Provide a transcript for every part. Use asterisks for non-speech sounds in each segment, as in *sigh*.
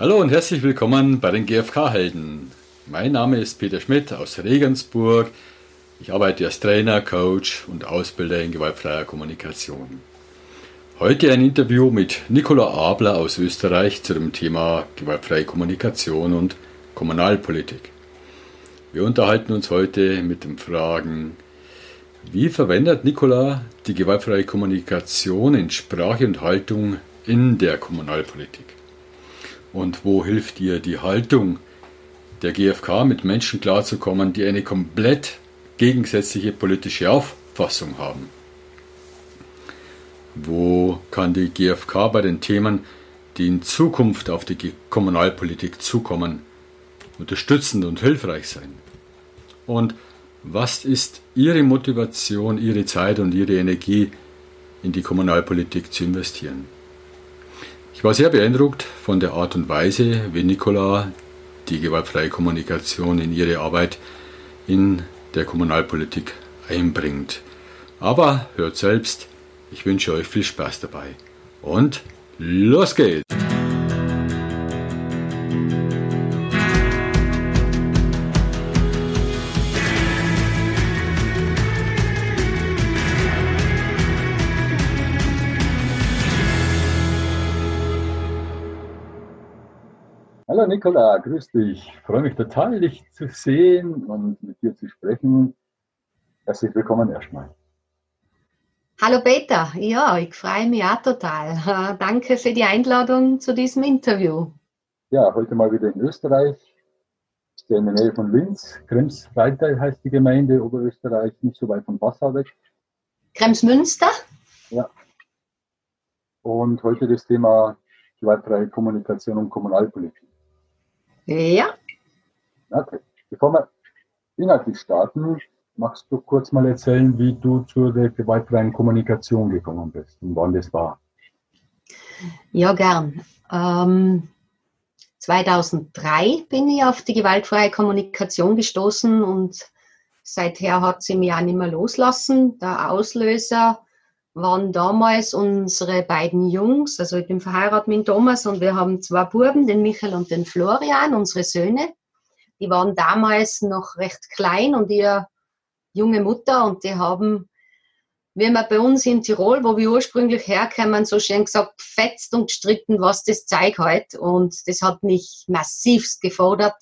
Hallo und herzlich willkommen bei den GfK-Helden. Mein Name ist Peter Schmidt aus Regensburg. Ich arbeite als Trainer, Coach und Ausbilder in gewaltfreier Kommunikation. Heute ein Interview mit Nicola Abler aus Österreich zu dem Thema gewaltfreie Kommunikation und Kommunalpolitik. Wir unterhalten uns heute mit den Fragen, wie verwendet Nicola die gewaltfreie Kommunikation in Sprache und Haltung in der Kommunalpolitik? Und wo hilft ihr die Haltung der GfK mit Menschen klarzukommen, die eine komplett gegensätzliche politische Auffassung haben? Wo kann die GfK bei den Themen, die in Zukunft auf die Kommunalpolitik zukommen, unterstützend und hilfreich sein? Und was ist Ihre Motivation, Ihre Zeit und Ihre Energie in die Kommunalpolitik zu investieren? Ich war sehr beeindruckt von der Art und Weise, wie Nicola die gewaltfreie Kommunikation in ihre Arbeit in der Kommunalpolitik einbringt. Aber hört selbst, ich wünsche euch viel Spaß dabei. Und los geht's! Hallo Nicola, grüß dich. Ich freue mich total, dich zu sehen und mit dir zu sprechen. Herzlich willkommen erstmal. Hallo Peter, ja, ich freue mich auch total. Danke für die Einladung zu diesem Interview. Ja, heute mal wieder in Österreich. Ist in der Nähe von Linz. Kremsreiter heißt die Gemeinde, Oberösterreich, nicht so weit von Passau weg. Kremsmünster? Ja. Und heute das Thema gewaltfreie Kommunikation und Kommunalpolitik. Ja. Okay. Bevor wir inhaltlich starten, magst du kurz mal erzählen, wie du zur gewaltfreien Kommunikation gekommen bist und wann das war? Ja, gern. Ähm, 2003 bin ich auf die gewaltfreie Kommunikation gestoßen und seither hat sie mich auch nicht mehr loslassen. Der Auslöser waren damals unsere beiden Jungs, also ich bin verheiratet mit Thomas und wir haben zwei Buben, den Michael und den Florian, unsere Söhne. Die waren damals noch recht klein und ihr junge Mutter und die haben, wie man bei uns in Tirol, wo wir ursprünglich herkommen, so schön gesagt, fetzt und gestritten, was das Zeug halt. Und das hat mich massivst gefordert.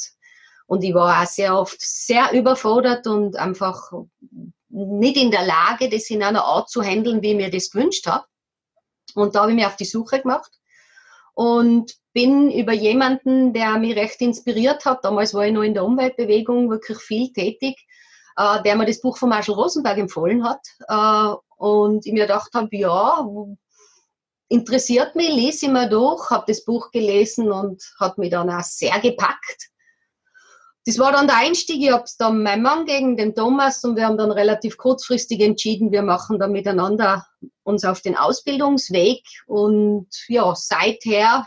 Und ich war auch sehr oft sehr überfordert und einfach nicht in der Lage, das in einer Art zu handeln, wie ich mir das gewünscht habe. Und da habe ich mich auf die Suche gemacht und bin über jemanden, der mich recht inspiriert hat, damals war ich noch in der Umweltbewegung wirklich viel tätig, äh, der mir das Buch von Marshall Rosenberg empfohlen hat. Äh, und ich mir gedacht habe, ja, interessiert mich, lese ich mal durch, habe das Buch gelesen und hat mich dann auch sehr gepackt das war dann der Einstieg. Ich habe es dann mein Mann gegen den Thomas und wir haben dann relativ kurzfristig entschieden, wir machen da miteinander uns auf den Ausbildungsweg und ja, seither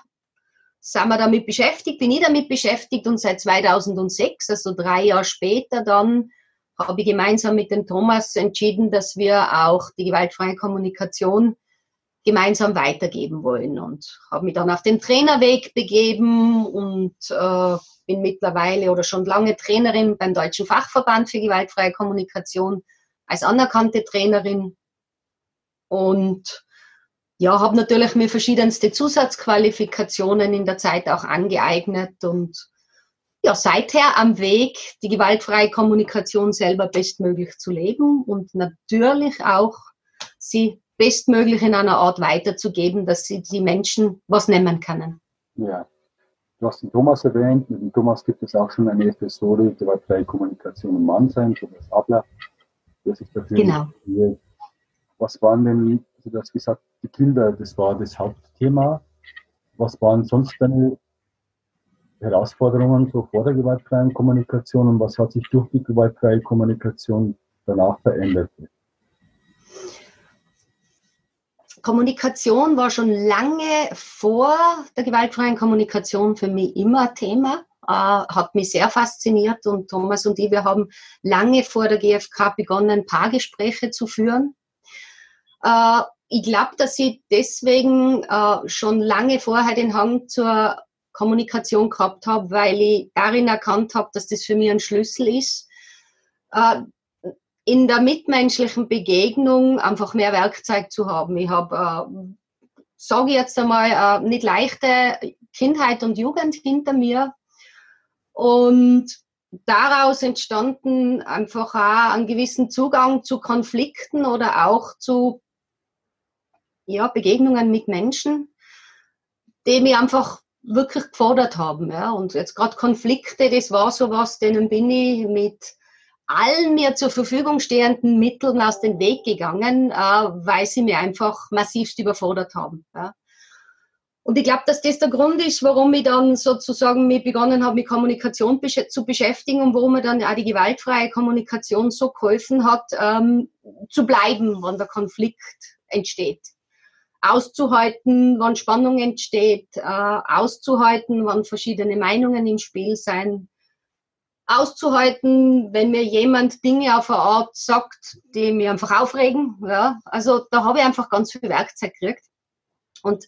sind wir damit beschäftigt, bin ich damit beschäftigt und seit 2006, also drei Jahre später dann, habe ich gemeinsam mit dem Thomas entschieden, dass wir auch die gewaltfreie Kommunikation gemeinsam weitergeben wollen und habe mich dann auf den Trainerweg begeben und äh, bin mittlerweile oder schon lange Trainerin beim Deutschen Fachverband für gewaltfreie Kommunikation als anerkannte Trainerin. Und ja, habe natürlich mir verschiedenste Zusatzqualifikationen in der Zeit auch angeeignet und ja, seither am Weg, die gewaltfreie Kommunikation selber bestmöglich zu leben und natürlich auch sie bestmöglich in einer Art weiterzugeben, dass sie die Menschen was nehmen können. Ja, du hast den Thomas erwähnt. Mit dem Thomas gibt es auch schon eine Episode der freie Kommunikation und Mannsein, Thomas Abler, der sich dafür genau. Was waren denn, also du hast gesagt, die Kinder, das war das Hauptthema. Was waren sonst deine Herausforderungen so vor der gewaltfreien Kommunikation und was hat sich durch die gewaltfreie Kommunikation danach verändert? Kommunikation war schon lange vor der gewaltfreien Kommunikation für mich immer Thema, äh, hat mich sehr fasziniert und Thomas und ich, wir haben lange vor der GfK begonnen, Paargespräche zu führen. Äh, ich glaube, dass ich deswegen äh, schon lange vorher den Hang zur Kommunikation gehabt habe, weil ich darin erkannt habe, dass das für mich ein Schlüssel ist, äh, in der mitmenschlichen Begegnung einfach mehr Werkzeug zu haben. Ich habe, äh, sage ich jetzt einmal, äh, nicht leichte Kindheit und Jugend hinter mir und daraus entstanden einfach auch einen gewissen Zugang zu Konflikten oder auch zu ja, Begegnungen mit Menschen, die mich einfach wirklich gefordert haben. Ja. Und jetzt gerade Konflikte, das war so was, denen bin ich mit allen mir zur Verfügung stehenden Mitteln aus dem Weg gegangen, äh, weil sie mir einfach massivst überfordert haben. Ja. Und ich glaube, dass das der Grund ist, warum ich dann sozusagen mich begonnen habe, mit Kommunikation zu beschäftigen und warum mir dann auch die gewaltfreie Kommunikation so geholfen hat, ähm, zu bleiben, wenn der Konflikt entsteht. Auszuhalten, wann Spannung entsteht, äh, auszuhalten, wann verschiedene Meinungen im Spiel sein, auszuhalten, wenn mir jemand Dinge auf eine Art sagt, die mir einfach aufregen. Ja, also da habe ich einfach ganz viel Werkzeug gekriegt. Und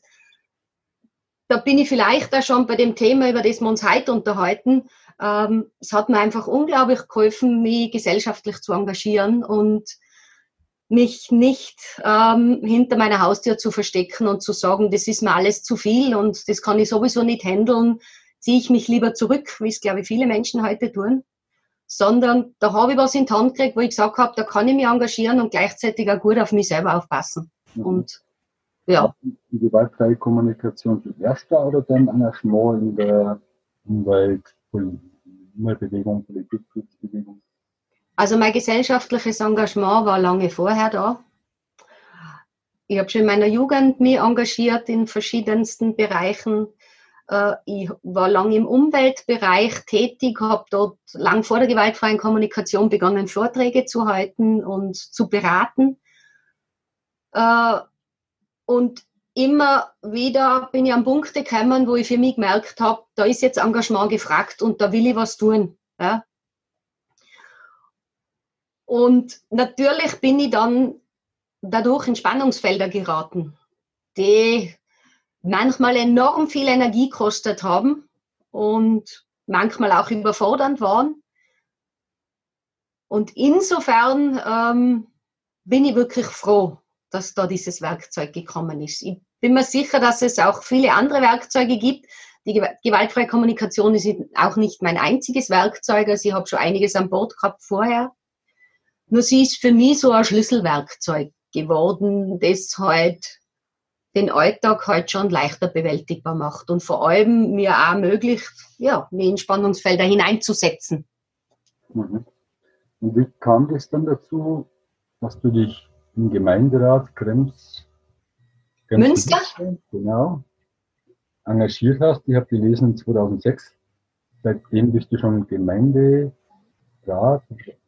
da bin ich vielleicht auch schon bei dem Thema, über das wir uns heute unterhalten. Ähm, es hat mir einfach unglaublich geholfen, mich gesellschaftlich zu engagieren und mich nicht ähm, hinter meiner Haustür zu verstecken und zu sagen, das ist mir alles zu viel und das kann ich sowieso nicht handeln, ziehe ich mich lieber zurück, wie es, glaube ich, viele Menschen heute tun. Sondern da habe ich was in die Hand gekriegt, wo ich gesagt habe, da kann ich mich engagieren und gleichzeitig auch gut auf mich selber aufpassen. Mhm. Und ja. Die gewaltfreie Kommunikation zuerst da oder dann Engagement in der Umwelt, Umweltbewegung, Politikbewegung? Also mein gesellschaftliches Engagement war lange vorher da. Ich habe schon in meiner Jugend mich engagiert in verschiedensten Bereichen. Äh, ich war lange im Umweltbereich tätig, habe dort lang vor der gewaltfreien Kommunikation begonnen, Vorträge zu halten und zu beraten. Äh, und immer wieder bin ich an Punkte gekommen, wo ich für mich gemerkt habe, da ist jetzt Engagement gefragt und da will ich was tun. Und natürlich bin ich dann dadurch in Spannungsfelder geraten, die manchmal enorm viel Energie gekostet haben und manchmal auch überfordernd waren. Und insofern ähm, bin ich wirklich froh, dass da dieses Werkzeug gekommen ist. Ich bin mir sicher, dass es auch viele andere Werkzeuge gibt. Die gewaltfreie Kommunikation ist auch nicht mein einziges Werkzeug. Also ich habe schon einiges an Bord gehabt vorher. Nur sie ist für mich so ein Schlüsselwerkzeug geworden, das halt den Alltag halt schon leichter bewältigbar macht und vor allem mir auch ermöglicht, ja, mich in Spannungsfelder hineinzusetzen. Mhm. Und wie kam das dann dazu, dass du dich im Gemeinderat Krems, Krems Münster, genau, engagiert hast. Ich habe gelesen 2006. Seitdem bist du schon Gemeinderat,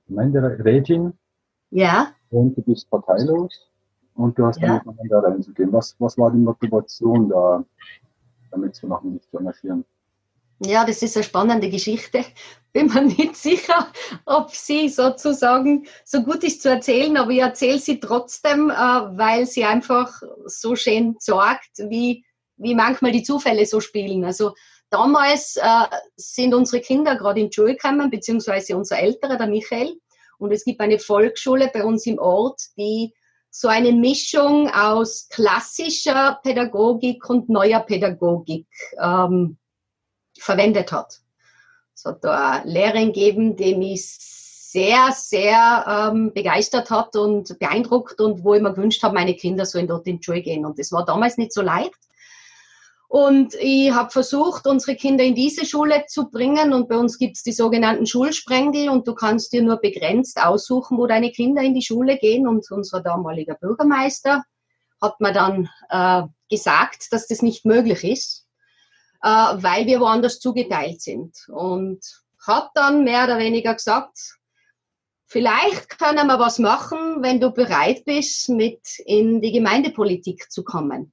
Gemeinderätin. Ja. Und du bist parteilos. Und du hast ja. dann da reinzugehen. Was, was war die Motivation da, damit zu machen, dich zu engagieren? Ja, das ist eine spannende Geschichte. *laughs* Bin mir nicht sicher, ob sie sozusagen so gut ist zu erzählen, aber ich erzähle sie trotzdem, äh, weil sie einfach so schön sagt, wie, wie manchmal die Zufälle so spielen. Also damals äh, sind unsere Kinder gerade in die Schule gekommen, beziehungsweise unser Älterer, der Michael. Und es gibt eine Volksschule bei uns im Ort, die so eine Mischung aus klassischer Pädagogik und neuer Pädagogik ähm, verwendet hat. Es hat da eine Lehrerin gegeben, die mich sehr, sehr ähm, begeistert hat und beeindruckt und wo ich mir gewünscht habe, meine Kinder sollen dort in die Schule gehen. Und das war damals nicht so leicht. Und ich habe versucht, unsere Kinder in diese Schule zu bringen. Und bei uns gibt es die sogenannten Schulsprengel und du kannst dir nur begrenzt aussuchen, wo deine Kinder in die Schule gehen. Und unser damaliger Bürgermeister hat mir dann äh, gesagt, dass das nicht möglich ist äh, weil wir woanders zugeteilt sind. Und hat dann mehr oder weniger gesagt, vielleicht können wir was machen, wenn du bereit bist, mit in die Gemeindepolitik zu kommen.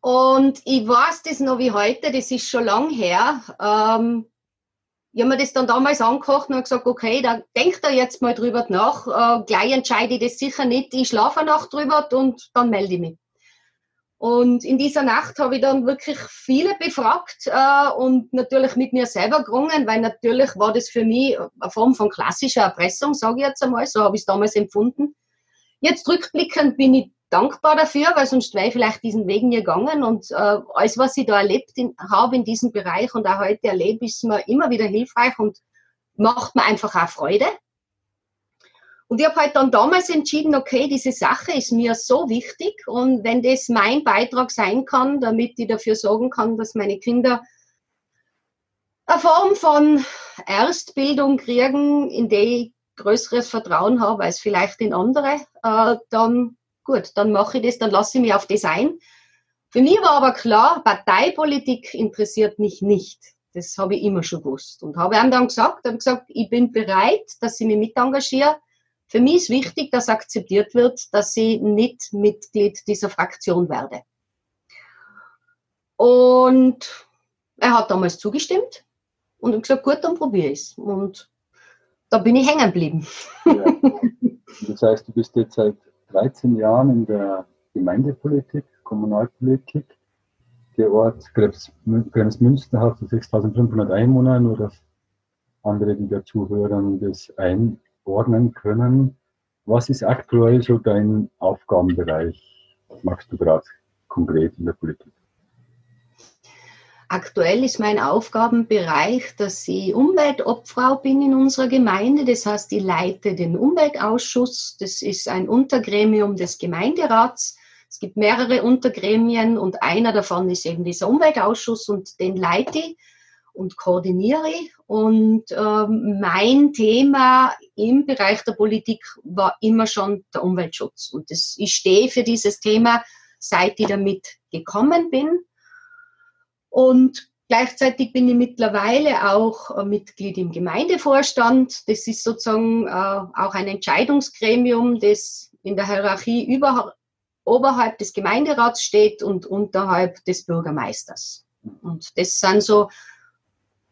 Und ich weiß das noch wie heute, das ist schon lang her. Ähm, ich habe mir das dann damals angekocht und gesagt, okay, da denkt er jetzt mal drüber nach. Äh, gleich entscheide ich das sicher nicht. Ich schlafe eine Nacht drüber und dann melde ich mich. Und in dieser Nacht habe ich dann wirklich viele befragt äh, und natürlich mit mir selber gerungen, weil natürlich war das für mich eine Form von klassischer Erpressung, sage ich jetzt einmal, so habe ich es damals empfunden. Jetzt rückblickend bin ich dankbar dafür, weil sonst wäre ich vielleicht diesen Weg nie gegangen und äh, alles, was ich da erlebt habe in diesem Bereich und auch heute erlebe, ist mir immer wieder hilfreich und macht mir einfach auch Freude. Und ich habe halt dann damals entschieden, okay, diese Sache ist mir so wichtig und wenn das mein Beitrag sein kann, damit ich dafür sorgen kann, dass meine Kinder eine Form von Erstbildung kriegen, in der ich größeres Vertrauen habe als vielleicht in andere, äh, dann gut, dann mache ich das, dann lasse ich mich auf das ein. Für mich war aber klar, Parteipolitik interessiert mich nicht. Das habe ich immer schon gewusst. Und habe ihm dann gesagt, habe gesagt, ich bin bereit, dass ich mich mit engagiere für mich ist wichtig, dass akzeptiert wird, dass ich nicht Mitglied dieser Fraktion werde. Und er hat damals zugestimmt und gesagt, gut, dann probiere ich es. Und da bin ich hängen geblieben. Ja. Das heißt, du bist jetzt seit 13 Jahren in der Gemeindepolitik, Kommunalpolitik. Der Ort Grenzmünster hat so 6500 Einwohner, nur dass andere, die dazuhören, das ein, ordnen können. Was ist aktuell so dein Aufgabenbereich? Was machst du gerade konkret in der Politik? Aktuell ist mein Aufgabenbereich, dass ich Umweltobfrau bin in unserer Gemeinde. Das heißt, ich leite den Umweltausschuss. Das ist ein Untergremium des Gemeinderats. Es gibt mehrere Untergremien und einer davon ist eben dieser Umweltausschuss und den leite ich und koordiniere. Und ähm, mein Thema im Bereich der Politik war immer schon der Umweltschutz. Und das, ich stehe für dieses Thema, seit ich damit gekommen bin. Und gleichzeitig bin ich mittlerweile auch äh, Mitglied im Gemeindevorstand. Das ist sozusagen äh, auch ein Entscheidungsgremium, das in der Hierarchie über, oberhalb des Gemeinderats steht und unterhalb des Bürgermeisters. Und das sind so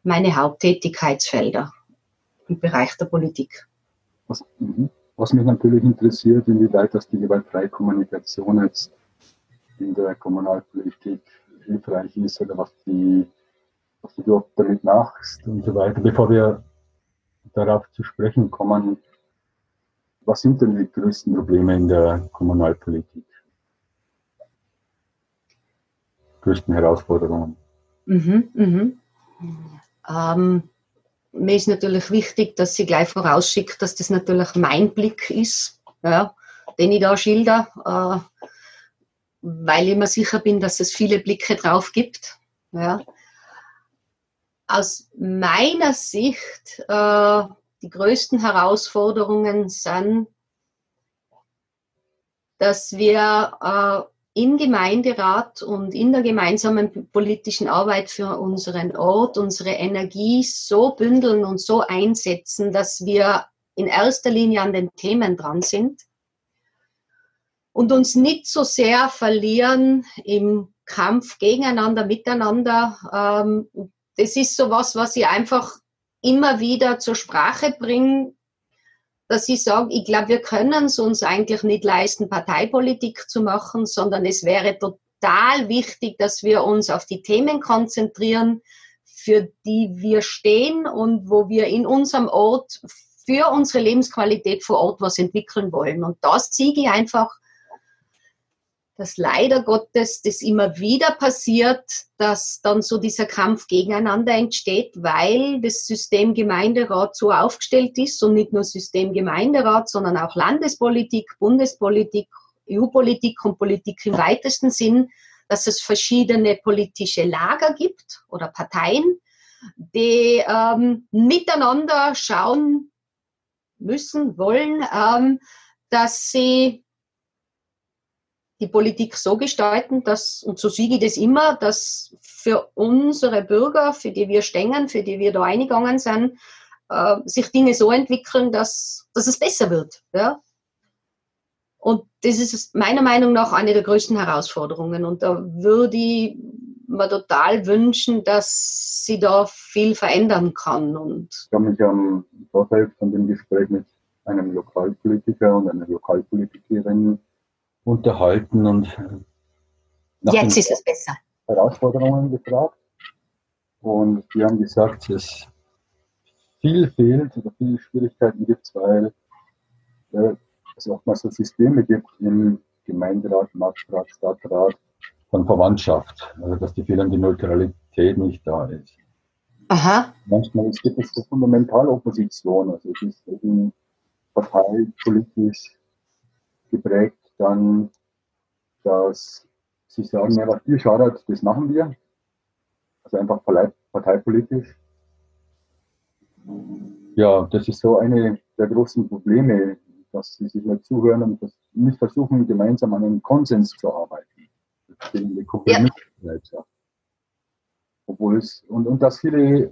meine Haupttätigkeitsfelder im Bereich der Politik. Was, mhm. was mich natürlich interessiert, inwieweit das die gewaltfreie Kommunikation jetzt in der Kommunalpolitik hilfreich ist oder was, die, was du dort damit machst und so weiter. Bevor wir darauf zu sprechen kommen, was sind denn die größten Probleme in der Kommunalpolitik? Größten Herausforderungen? Mhm, mhm. Ähm, mir ist natürlich wichtig, dass sie gleich vorausschickt, dass das natürlich mein Blick ist, ja, den ich da schilder, äh, weil ich mir sicher bin, dass es viele Blicke drauf gibt. Ja. Aus meiner Sicht, äh, die größten Herausforderungen sind, dass wir äh, im Gemeinderat und in der gemeinsamen politischen Arbeit für unseren Ort unsere Energie so bündeln und so einsetzen, dass wir in erster Linie an den Themen dran sind und uns nicht so sehr verlieren im Kampf gegeneinander, miteinander. Ähm, das ist so was, was ich einfach immer wieder zur Sprache bringe, dass ich sage, ich glaube, wir können es uns eigentlich nicht leisten, Parteipolitik zu machen, sondern es wäre total wichtig, dass wir uns auf die Themen konzentrieren, für die wir stehen und wo wir in unserem Ort für unsere Lebensqualität vor Ort was entwickeln wollen. Und das sehe ich einfach dass leider Gottes das immer wieder passiert, dass dann so dieser Kampf gegeneinander entsteht, weil das System Gemeinderat so aufgestellt ist und nicht nur System Gemeinderat, sondern auch Landespolitik, Bundespolitik, EU-Politik und Politik im weitesten Sinn, dass es verschiedene politische Lager gibt oder Parteien, die ähm, miteinander schauen müssen, wollen, ähm, dass sie die Politik so gestalten, dass, und so siege ich das immer, dass für unsere Bürger, für die wir stehen, für die wir da eingegangen sind, äh, sich Dinge so entwickeln, dass, dass es besser wird. Ja? Und das ist meiner Meinung nach eine der größten Herausforderungen. Und da würde ich mir total wünschen, dass sie da viel verändern kann. Und ich habe mich am Vorfeld von dem Gespräch mit einem Lokalpolitiker und einer Lokalpolitikerin unterhalten und Jetzt ist es besser. Herausforderungen gefragt. Und die haben gesagt, dass viel fehlt oder viele Schwierigkeiten gibt, weil äh, es oftmals so Systeme gibt im Gemeinderat, Marktrat, Stadtrat von Verwandtschaft, also dass die fehlende Neutralität nicht da ist. Aha. Manchmal gibt es so fundamentale Opposition, also es ist eben parteipolitisch geprägt, dann, dass sie sagen, ja, was ihr schadet, das machen wir. Also einfach parteipolitisch. Ja, das ist so eine der großen Probleme, dass sie sich nicht zuhören und nicht versuchen, gemeinsam an einem Konsens zu arbeiten. Ja. Obwohl es, und, und dass viele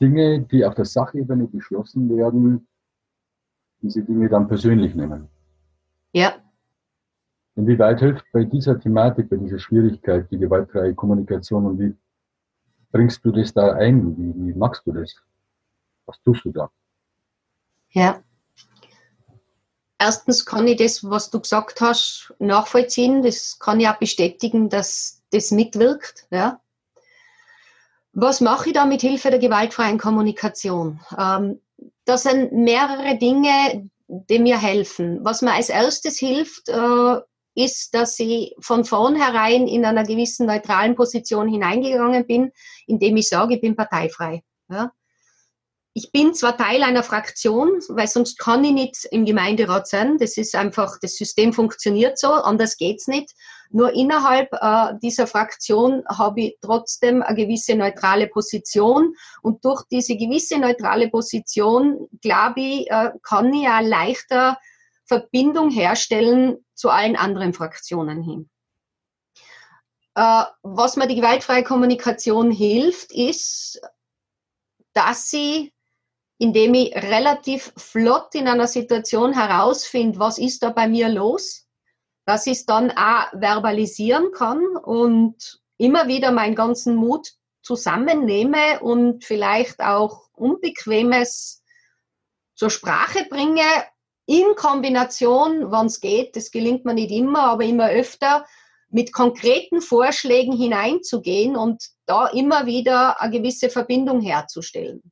Dinge, die auf der Sachebene beschlossen werden, diese Dinge dann persönlich nehmen. Ja. Inwieweit hilft bei dieser Thematik, bei dieser Schwierigkeit die gewaltfreie Kommunikation und wie bringst du das da ein? Wie, wie machst du das? Was tust du da? Ja. Erstens kann ich das, was du gesagt hast, nachvollziehen. Das kann ich auch bestätigen, dass das mitwirkt. Ja. Was mache ich da mit Hilfe der gewaltfreien Kommunikation? Ähm, das sind mehrere Dinge, die mir helfen. Was mir als erstes hilft, äh, ist, dass ich von vornherein in einer gewissen neutralen Position hineingegangen bin, indem ich sage, ich bin parteifrei. Ja? Ich bin zwar Teil einer Fraktion, weil sonst kann ich nicht im Gemeinderat sein. Das ist einfach, das System funktioniert so, anders geht's nicht. Nur innerhalb äh, dieser Fraktion habe ich trotzdem eine gewisse neutrale Position und durch diese gewisse neutrale Position, glaube ich, äh, kann ich ja leichter Verbindung herstellen zu allen anderen Fraktionen hin. Äh, was mir die gewaltfreie Kommunikation hilft, ist, dass sie, indem ich relativ flott in einer Situation herausfinde, was ist da bei mir los, dass ich es dann auch verbalisieren kann und immer wieder meinen ganzen Mut zusammennehme und vielleicht auch Unbequemes zur Sprache bringe in Kombination, wann es geht, das gelingt mir nicht immer, aber immer öfter, mit konkreten Vorschlägen hineinzugehen und da immer wieder eine gewisse Verbindung herzustellen.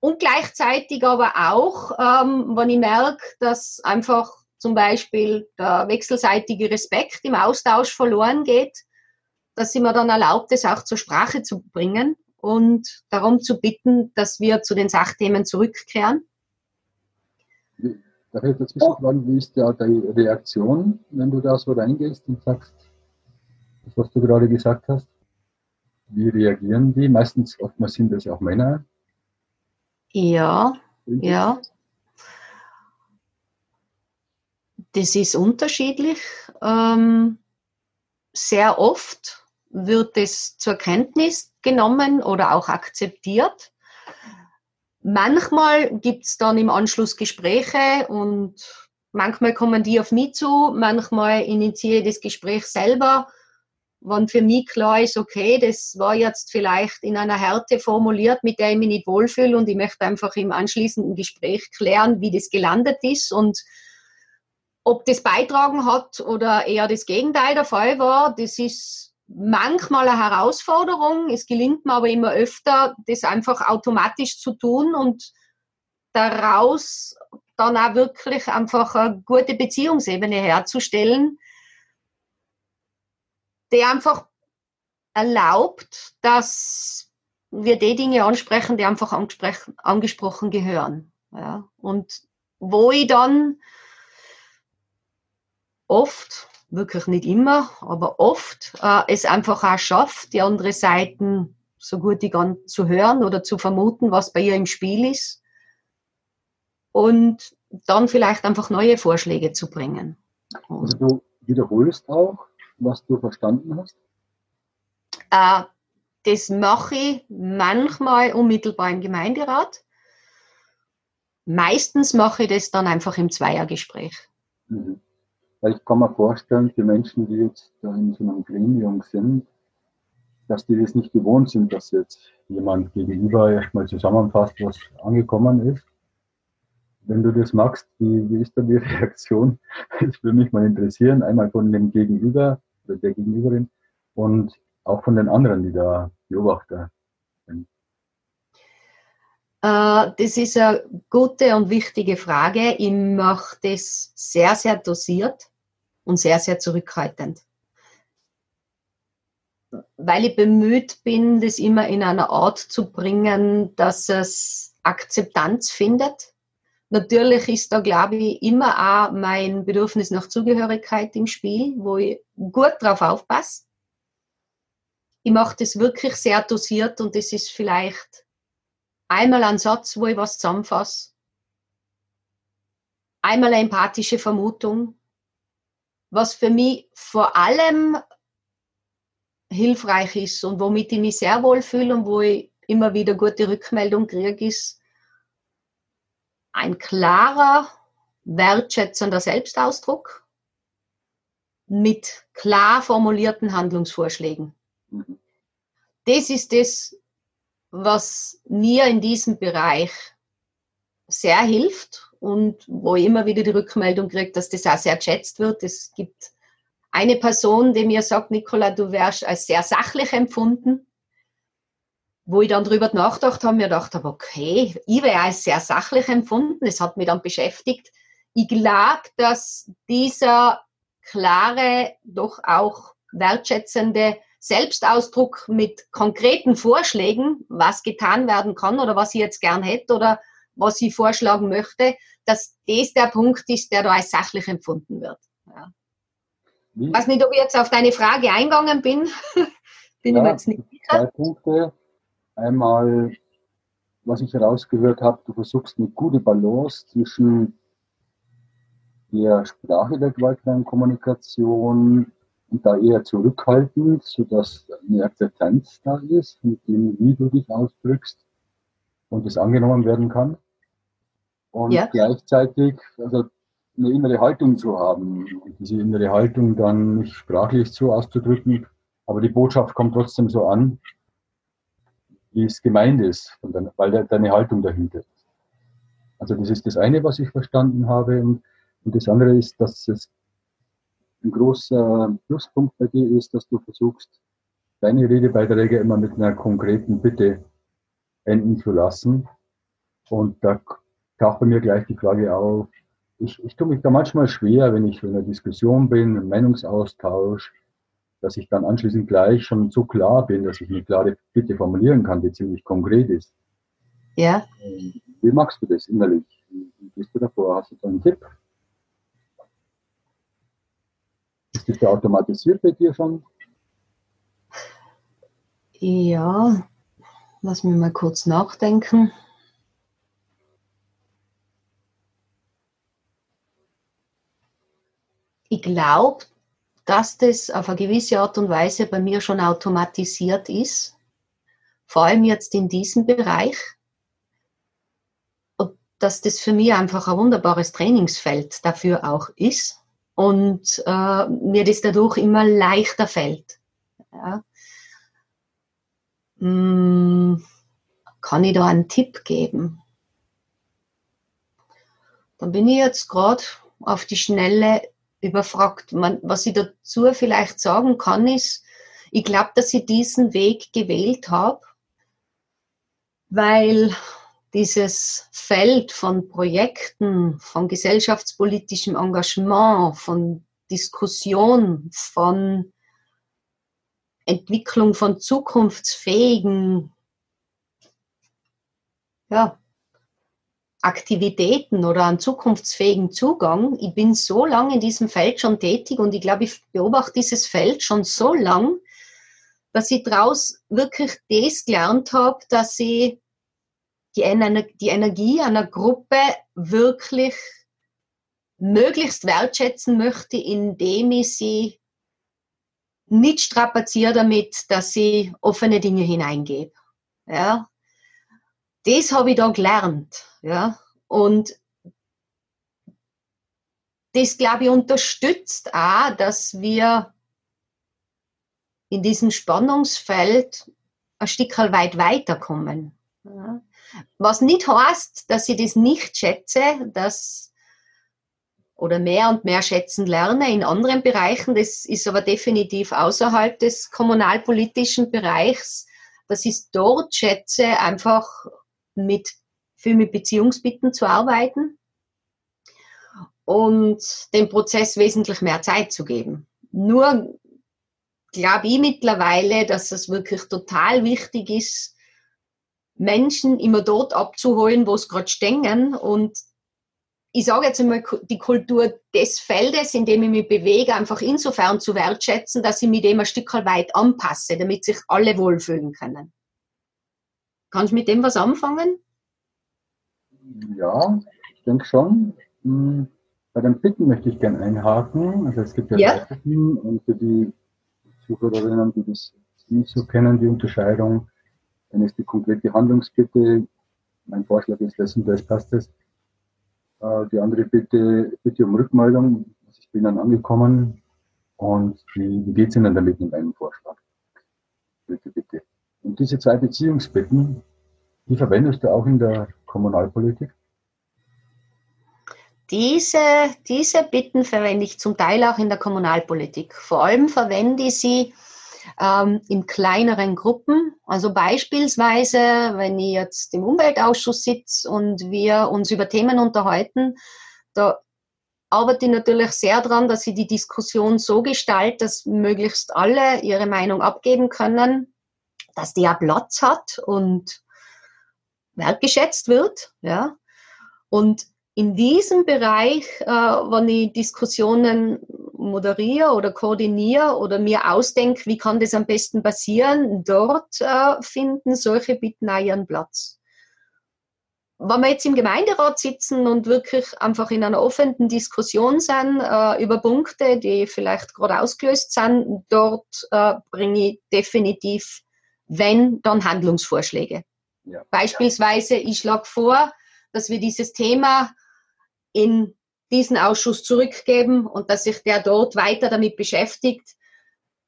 Und gleichzeitig aber auch, ähm, wenn ich merke, dass einfach zum Beispiel der wechselseitige Respekt im Austausch verloren geht, dass sie mir dann erlaubt, das auch zur Sprache zu bringen und darum zu bitten, dass wir zu den Sachthemen zurückkehren. Darf ich dazwischen fragen, wie ist da die Reaktion, wenn du da so reingehst und sagst, das, was du gerade gesagt hast? Wie reagieren die? Meistens, oftmals sind das auch Männer. Ja, ja. Das ist unterschiedlich. Ähm, sehr oft wird es zur Kenntnis genommen oder auch akzeptiert. Manchmal gibt es dann im Anschluss Gespräche und manchmal kommen die auf mich zu, manchmal initiiere ich das Gespräch selber, wenn für mich klar ist, okay, das war jetzt vielleicht in einer Härte formuliert, mit der ich mich nicht wohlfühle und ich möchte einfach im anschließenden Gespräch klären, wie das gelandet ist und ob das beitragen hat oder eher das Gegenteil der Fall war, das ist manchmal eine Herausforderung. Es gelingt mir aber immer öfter, das einfach automatisch zu tun und daraus dann auch wirklich einfach eine gute Beziehungsebene herzustellen, die einfach erlaubt, dass wir die Dinge ansprechen, die einfach angesprochen gehören. Ja. Und wo ich dann oft wirklich nicht immer, aber oft äh, es einfach auch schafft, die andere Seiten so gut ich kann zu hören oder zu vermuten, was bei ihr im Spiel ist und dann vielleicht einfach neue Vorschläge zu bringen. Also du wiederholst auch, was du verstanden hast? Äh, das mache ich manchmal unmittelbar im Gemeinderat. Meistens mache ich das dann einfach im Zweiergespräch. Mhm. Weil ich kann mir vorstellen, die Menschen, die jetzt da in so einem Gremium sind, dass die das nicht gewohnt sind, dass jetzt jemand gegenüber erstmal zusammenfasst, was angekommen ist. Wenn du das magst, wie, wie ist da die *laughs* Reaktion? Das würde mich mal interessieren. Einmal von dem Gegenüber, oder der Gegenüberin und auch von den anderen, die da Beobachter sind? Äh, das ist eine gute und wichtige Frage. Ich mache das sehr, sehr dosiert und sehr, sehr zurückhaltend. Weil ich bemüht bin, das immer in einer Art zu bringen, dass es Akzeptanz findet. Natürlich ist da, glaube ich, immer auch mein Bedürfnis nach Zugehörigkeit im Spiel, wo ich gut drauf aufpasse. Ich mache das wirklich sehr dosiert und das ist vielleicht einmal ein Satz, wo ich was zusammenfasse, einmal eine empathische Vermutung, was für mich vor allem hilfreich ist und womit ich mich sehr wohl fühle und wo ich immer wieder gute Rückmeldung kriege, ist ein klarer, wertschätzender Selbstausdruck mit klar formulierten Handlungsvorschlägen. Mhm. Das ist das, was mir in diesem Bereich sehr hilft und wo ich immer wieder die Rückmeldung kriege, dass das auch sehr geschätzt wird. Es gibt eine Person, die mir sagt, Nicola, du wärst als sehr sachlich empfunden. Wo ich dann drüber nachgedacht habe, mir gedacht habe, okay, ich wäre als sehr sachlich empfunden. Das hat mich dann beschäftigt. Ich glaube, dass dieser klare, doch auch wertschätzende Selbstausdruck mit konkreten Vorschlägen, was getan werden kann oder was ich jetzt gern hätte oder was ich vorschlagen möchte, dass das der Punkt ist, der da als sachlich empfunden wird. Ja. Ich weiß nicht, ob ich jetzt auf deine Frage eingegangen bin. *laughs* bin ja, ich mir jetzt nicht sicher. Zwei Punkte. Einmal, was ich herausgehört habe, du versuchst eine gute Balance zwischen der Sprache der gewaltfreien Kommunikation und da eher zurückhaltend, sodass eine Akzeptanz da ist, mit dem, wie du dich ausdrückst und es angenommen werden kann und ja. gleichzeitig also eine innere Haltung zu haben und diese innere Haltung dann nicht sprachlich so auszudrücken, aber die Botschaft kommt trotzdem so an, wie es gemeint ist, weil deine Haltung dahinter ist. Also das ist das eine, was ich verstanden habe und, und das andere ist, dass es ein großer Pluspunkt bei dir ist, dass du versuchst, deine Redebeiträge immer mit einer konkreten Bitte enden zu lassen. Und da taucht bei mir gleich die Frage auf, ich, ich tue mich da manchmal schwer, wenn ich in einer Diskussion bin, im Meinungsaustausch, dass ich dann anschließend gleich schon so klar bin, dass ich eine klare Bitte formulieren kann, die ziemlich konkret ist. Ja. Wie machst du das innerlich? Wie bist du davor? Hast du da einen Tipp? Ist das da automatisiert bei dir schon? Ja, lass mich mal kurz nachdenken. Glaube, dass das auf eine gewisse Art und Weise bei mir schon automatisiert ist, vor allem jetzt in diesem Bereich, dass das für mich einfach ein wunderbares Trainingsfeld dafür auch ist und äh, mir das dadurch immer leichter fällt. Ja. Hm, kann ich da einen Tipp geben? Dann bin ich jetzt gerade auf die Schnelle überfragt. Man, was ich dazu vielleicht sagen kann, ist, ich glaube, dass ich diesen Weg gewählt habe, weil dieses Feld von Projekten, von gesellschaftspolitischem Engagement, von Diskussion, von Entwicklung von zukunftsfähigen ja, Aktivitäten oder einen zukunftsfähigen Zugang. Ich bin so lange in diesem Feld schon tätig und ich glaube, ich beobachte dieses Feld schon so lang, dass ich daraus wirklich das gelernt habe, dass ich die, Ener die Energie einer Gruppe wirklich möglichst wertschätzen möchte, indem ich sie nicht strapaziere damit, dass sie offene Dinge hineingebe. Ja, das habe ich da gelernt. Ja? Und das, glaube ich, unterstützt auch, dass wir in diesem Spannungsfeld ein Stück weit weiterkommen. Ja? Was nicht heißt, dass ich das nicht schätze, dass oder mehr und mehr schätzen lerne in anderen Bereichen. Das ist aber definitiv außerhalb des kommunalpolitischen Bereichs. Das ist dort schätze, einfach mit viel mit Beziehungsbitten zu arbeiten und dem Prozess wesentlich mehr Zeit zu geben. Nur glaube ich mittlerweile, dass es wirklich total wichtig ist, Menschen immer dort abzuholen, wo es gerade stehen und ich sage jetzt einmal, die Kultur des Feldes, in dem ich mich bewege, einfach insofern zu wertschätzen, dass ich mich dem ein Stück weit anpasse, damit sich alle wohlfühlen können. Kannst du mit dem was anfangen? Ja, ich denke schon. Hm, bei den Bitten möchte ich gerne einhaken. Also es gibt ja, ja. Bitten und für die Zuhörerinnen, die das nicht so kennen, die Unterscheidung, dann ist die konkrete Handlungsbitte, mein Vorschlag ist das und das passt das äh, die andere Bitte, bitte um Rückmeldung. Also ich bin dann angekommen und wie, wie geht es Ihnen damit mit einem Vorschlag? Bitte, bitte. Und diese zwei Beziehungsbitten, die verwendest du auch in der Kommunalpolitik? Diese, diese Bitten verwende ich zum Teil auch in der Kommunalpolitik. Vor allem verwende ich sie ähm, in kleineren Gruppen. Also beispielsweise, wenn ich jetzt im Umweltausschuss sitze und wir uns über Themen unterhalten, da arbeite ich natürlich sehr daran, dass ich die Diskussion so gestalte, dass möglichst alle ihre Meinung abgeben können, dass auch Platz hat und wertgeschätzt wird. Ja. Und in diesem Bereich, äh, wenn ich Diskussionen moderiere oder koordiniere oder mir ausdenke, wie kann das am besten passieren, dort äh, finden solche Bitten auch ihren Platz. Wenn wir jetzt im Gemeinderat sitzen und wirklich einfach in einer offenen Diskussion sind äh, über Punkte, die vielleicht gerade ausgelöst sind, dort äh, bringe ich definitiv, wenn, dann Handlungsvorschläge. Ja. Beispielsweise, ich schlage vor, dass wir dieses Thema in diesen Ausschuss zurückgeben und dass sich der dort weiter damit beschäftigt,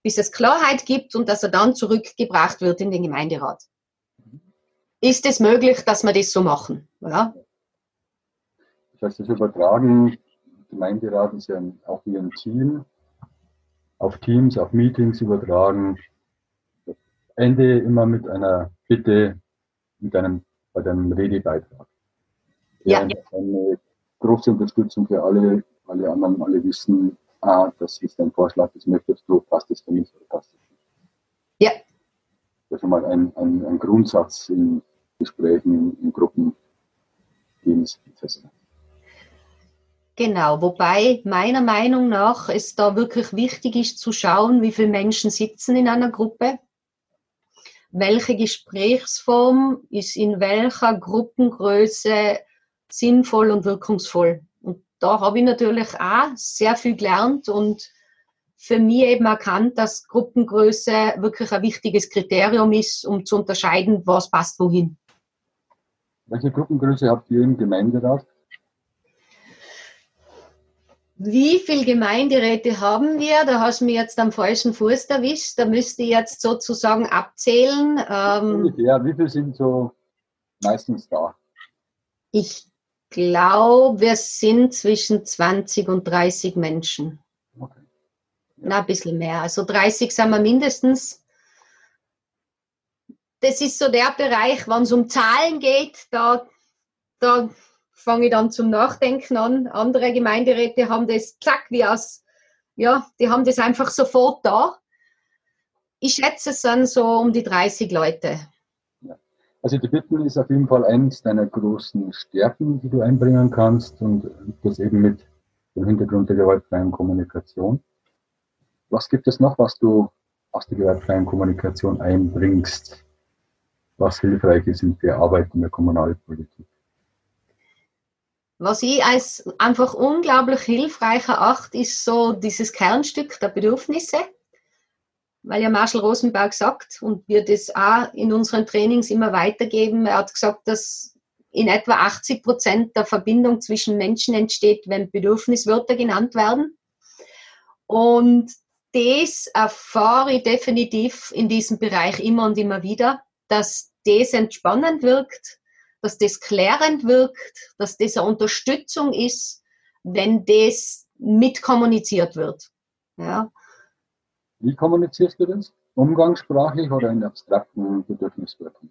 bis es Klarheit gibt und dass er dann zurückgebracht wird in den Gemeinderat. Ist es möglich, dass wir das so machen? Ja? Das heißt, das Übertragen, Gemeinderat ist ja auch wie ein Team, auf Teams, auf Meetings übertragen. Ende immer mit einer Bitte, mit einem, bei einem Redebeitrag. Ja. Eine große Unterstützung für alle, alle anderen, alle wissen, ah, das ist ein Vorschlag, das möchtest du, passt das für mich oder passt das nicht. Ja. Das ist schon mal ein, ein, ein Grundsatz in Gesprächen, in, in Gruppen, Teams etc. Genau, wobei meiner Meinung nach es da wirklich wichtig ist zu schauen, wie viele Menschen sitzen in einer Gruppe, welche Gesprächsform ist in welcher Gruppengröße sinnvoll und wirkungsvoll. Und da habe ich natürlich auch sehr viel gelernt und für mich eben erkannt, dass Gruppengröße wirklich ein wichtiges Kriterium ist, um zu unterscheiden, was passt wohin. Welche Gruppengröße habt ihr im Gemeinderat? Wie viele Gemeinderäte haben wir? Da hast du mir jetzt am falschen Fuß erwischt. Da müsste ich jetzt sozusagen abzählen. Ähm, Ungefähr, wie viele sind so meistens da? Ich glaube, wir sind zwischen 20 und 30 Menschen. Okay. Ja. Na, ein bisschen mehr. Also 30 sind wir mindestens. Das ist so der Bereich, wenn es um Zahlen geht, da, da fange ich dann zum Nachdenken an. Andere Gemeinderäte haben das zack wie aus, ja, die haben das einfach sofort da. Ich schätze, es sind so um die 30 Leute. Also die Bitten ist auf jeden Fall eines deiner großen Stärken, die du einbringen kannst und das eben mit dem Hintergrund der gewaltfreien Kommunikation. Was gibt es noch, was du aus der gewaltfreien Kommunikation einbringst, was hilfreich ist in der Arbeit in der Kommunalpolitik? Was ich als einfach unglaublich hilfreich erachte, ist so dieses Kernstück der Bedürfnisse weil ja Marshall Rosenberg sagt und wir das auch in unseren Trainings immer weitergeben. Er hat gesagt, dass in etwa 80 Prozent der Verbindung zwischen Menschen entsteht, wenn Bedürfniswörter genannt werden. Und das erfahre ich definitiv in diesem Bereich immer und immer wieder, dass das entspannend wirkt, dass das klärend wirkt, dass das eine Unterstützung ist, wenn das mitkommuniziert wird. Ja. Wie kommunizierst du das? Umgangssprachlich oder in abstrakten Bedürfniswörtern?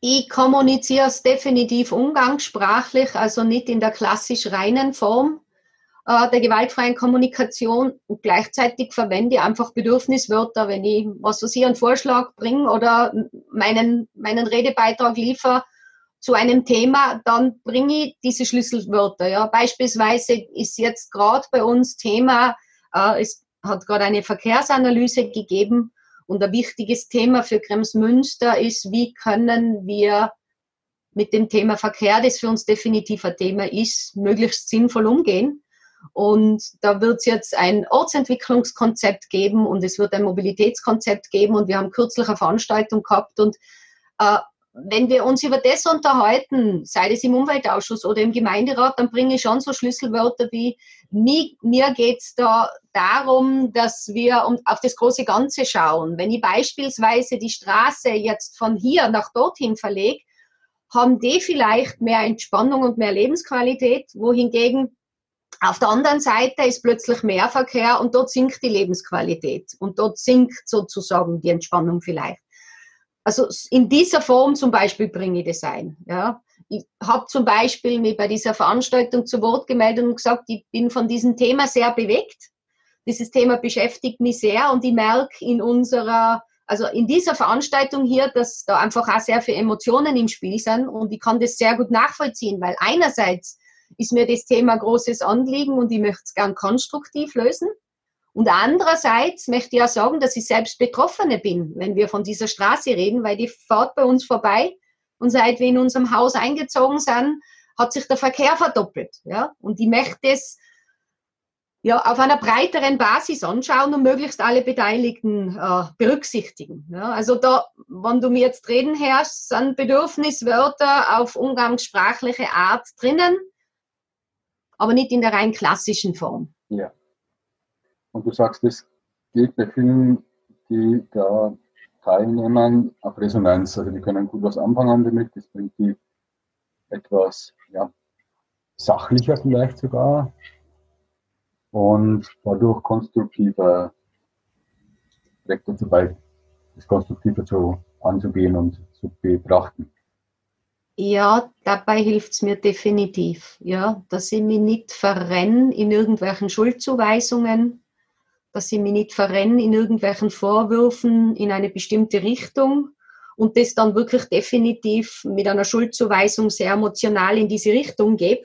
Ich kommuniziere es definitiv umgangssprachlich, also nicht in der klassisch reinen Form äh, der gewaltfreien Kommunikation und gleichzeitig verwende ich einfach Bedürfniswörter, wenn ich, was weiß ich, einen Vorschlag bringe oder meinen, meinen Redebeitrag liefere zu einem Thema, dann bringe ich diese Schlüsselwörter. Ja. Beispielsweise ist jetzt gerade bei uns Thema, äh, es hat gerade eine Verkehrsanalyse gegeben und ein wichtiges Thema für Kremsmünster ist, wie können wir mit dem Thema Verkehr, das für uns definitiv ein Thema ist, möglichst sinnvoll umgehen. Und da wird es jetzt ein Ortsentwicklungskonzept geben und es wird ein Mobilitätskonzept geben und wir haben kürzlich eine Veranstaltung gehabt und äh, wenn wir uns über das unterhalten, sei es im Umweltausschuss oder im Gemeinderat, dann bringe ich schon so Schlüsselwörter wie, mir, geht es da darum, dass wir auf das große Ganze schauen. Wenn ich beispielsweise die Straße jetzt von hier nach dorthin verlege, haben die vielleicht mehr Entspannung und mehr Lebensqualität, wohingegen auf der anderen Seite ist plötzlich mehr Verkehr und dort sinkt die Lebensqualität und dort sinkt sozusagen die Entspannung vielleicht. Also in dieser Form zum Beispiel bringe ich das ein. Ja. Ich habe zum Beispiel mich bei dieser Veranstaltung zu Wort gemeldet und gesagt, ich bin von diesem Thema sehr bewegt. Dieses Thema beschäftigt mich sehr und ich merke in unserer, also in dieser Veranstaltung hier, dass da einfach auch sehr viele Emotionen im Spiel sind und ich kann das sehr gut nachvollziehen, weil einerseits ist mir das Thema großes Anliegen und ich möchte es gern konstruktiv lösen. Und andererseits möchte ich auch sagen, dass ich selbst Betroffene bin, wenn wir von dieser Straße reden, weil die fährt bei uns vorbei und seit wir in unserem Haus eingezogen sind, hat sich der Verkehr verdoppelt. Ja? Und ich möchte es ja, auf einer breiteren Basis anschauen und möglichst alle Beteiligten äh, berücksichtigen. Ja? Also da, wenn du mir jetzt reden hörst, sind Bedürfniswörter auf umgangssprachliche Art drinnen, aber nicht in der rein klassischen Form. Ja. Und du sagst, es geht bei vielen, die da teilnehmen, auf Resonanz. Also die können gut was anfangen damit. Das bringt die etwas ja, sachlicher vielleicht sogar und dadurch konstruktiver trägt dazu bei, das konstruktiver zu, anzugehen und zu betrachten. Ja, dabei hilft es mir definitiv, ja, dass ich mich nicht verrenne in irgendwelchen Schuldzuweisungen, dass ich mich nicht verrenne in irgendwelchen Vorwürfen in eine bestimmte Richtung und das dann wirklich definitiv mit einer Schuldzuweisung sehr emotional in diese Richtung gebe.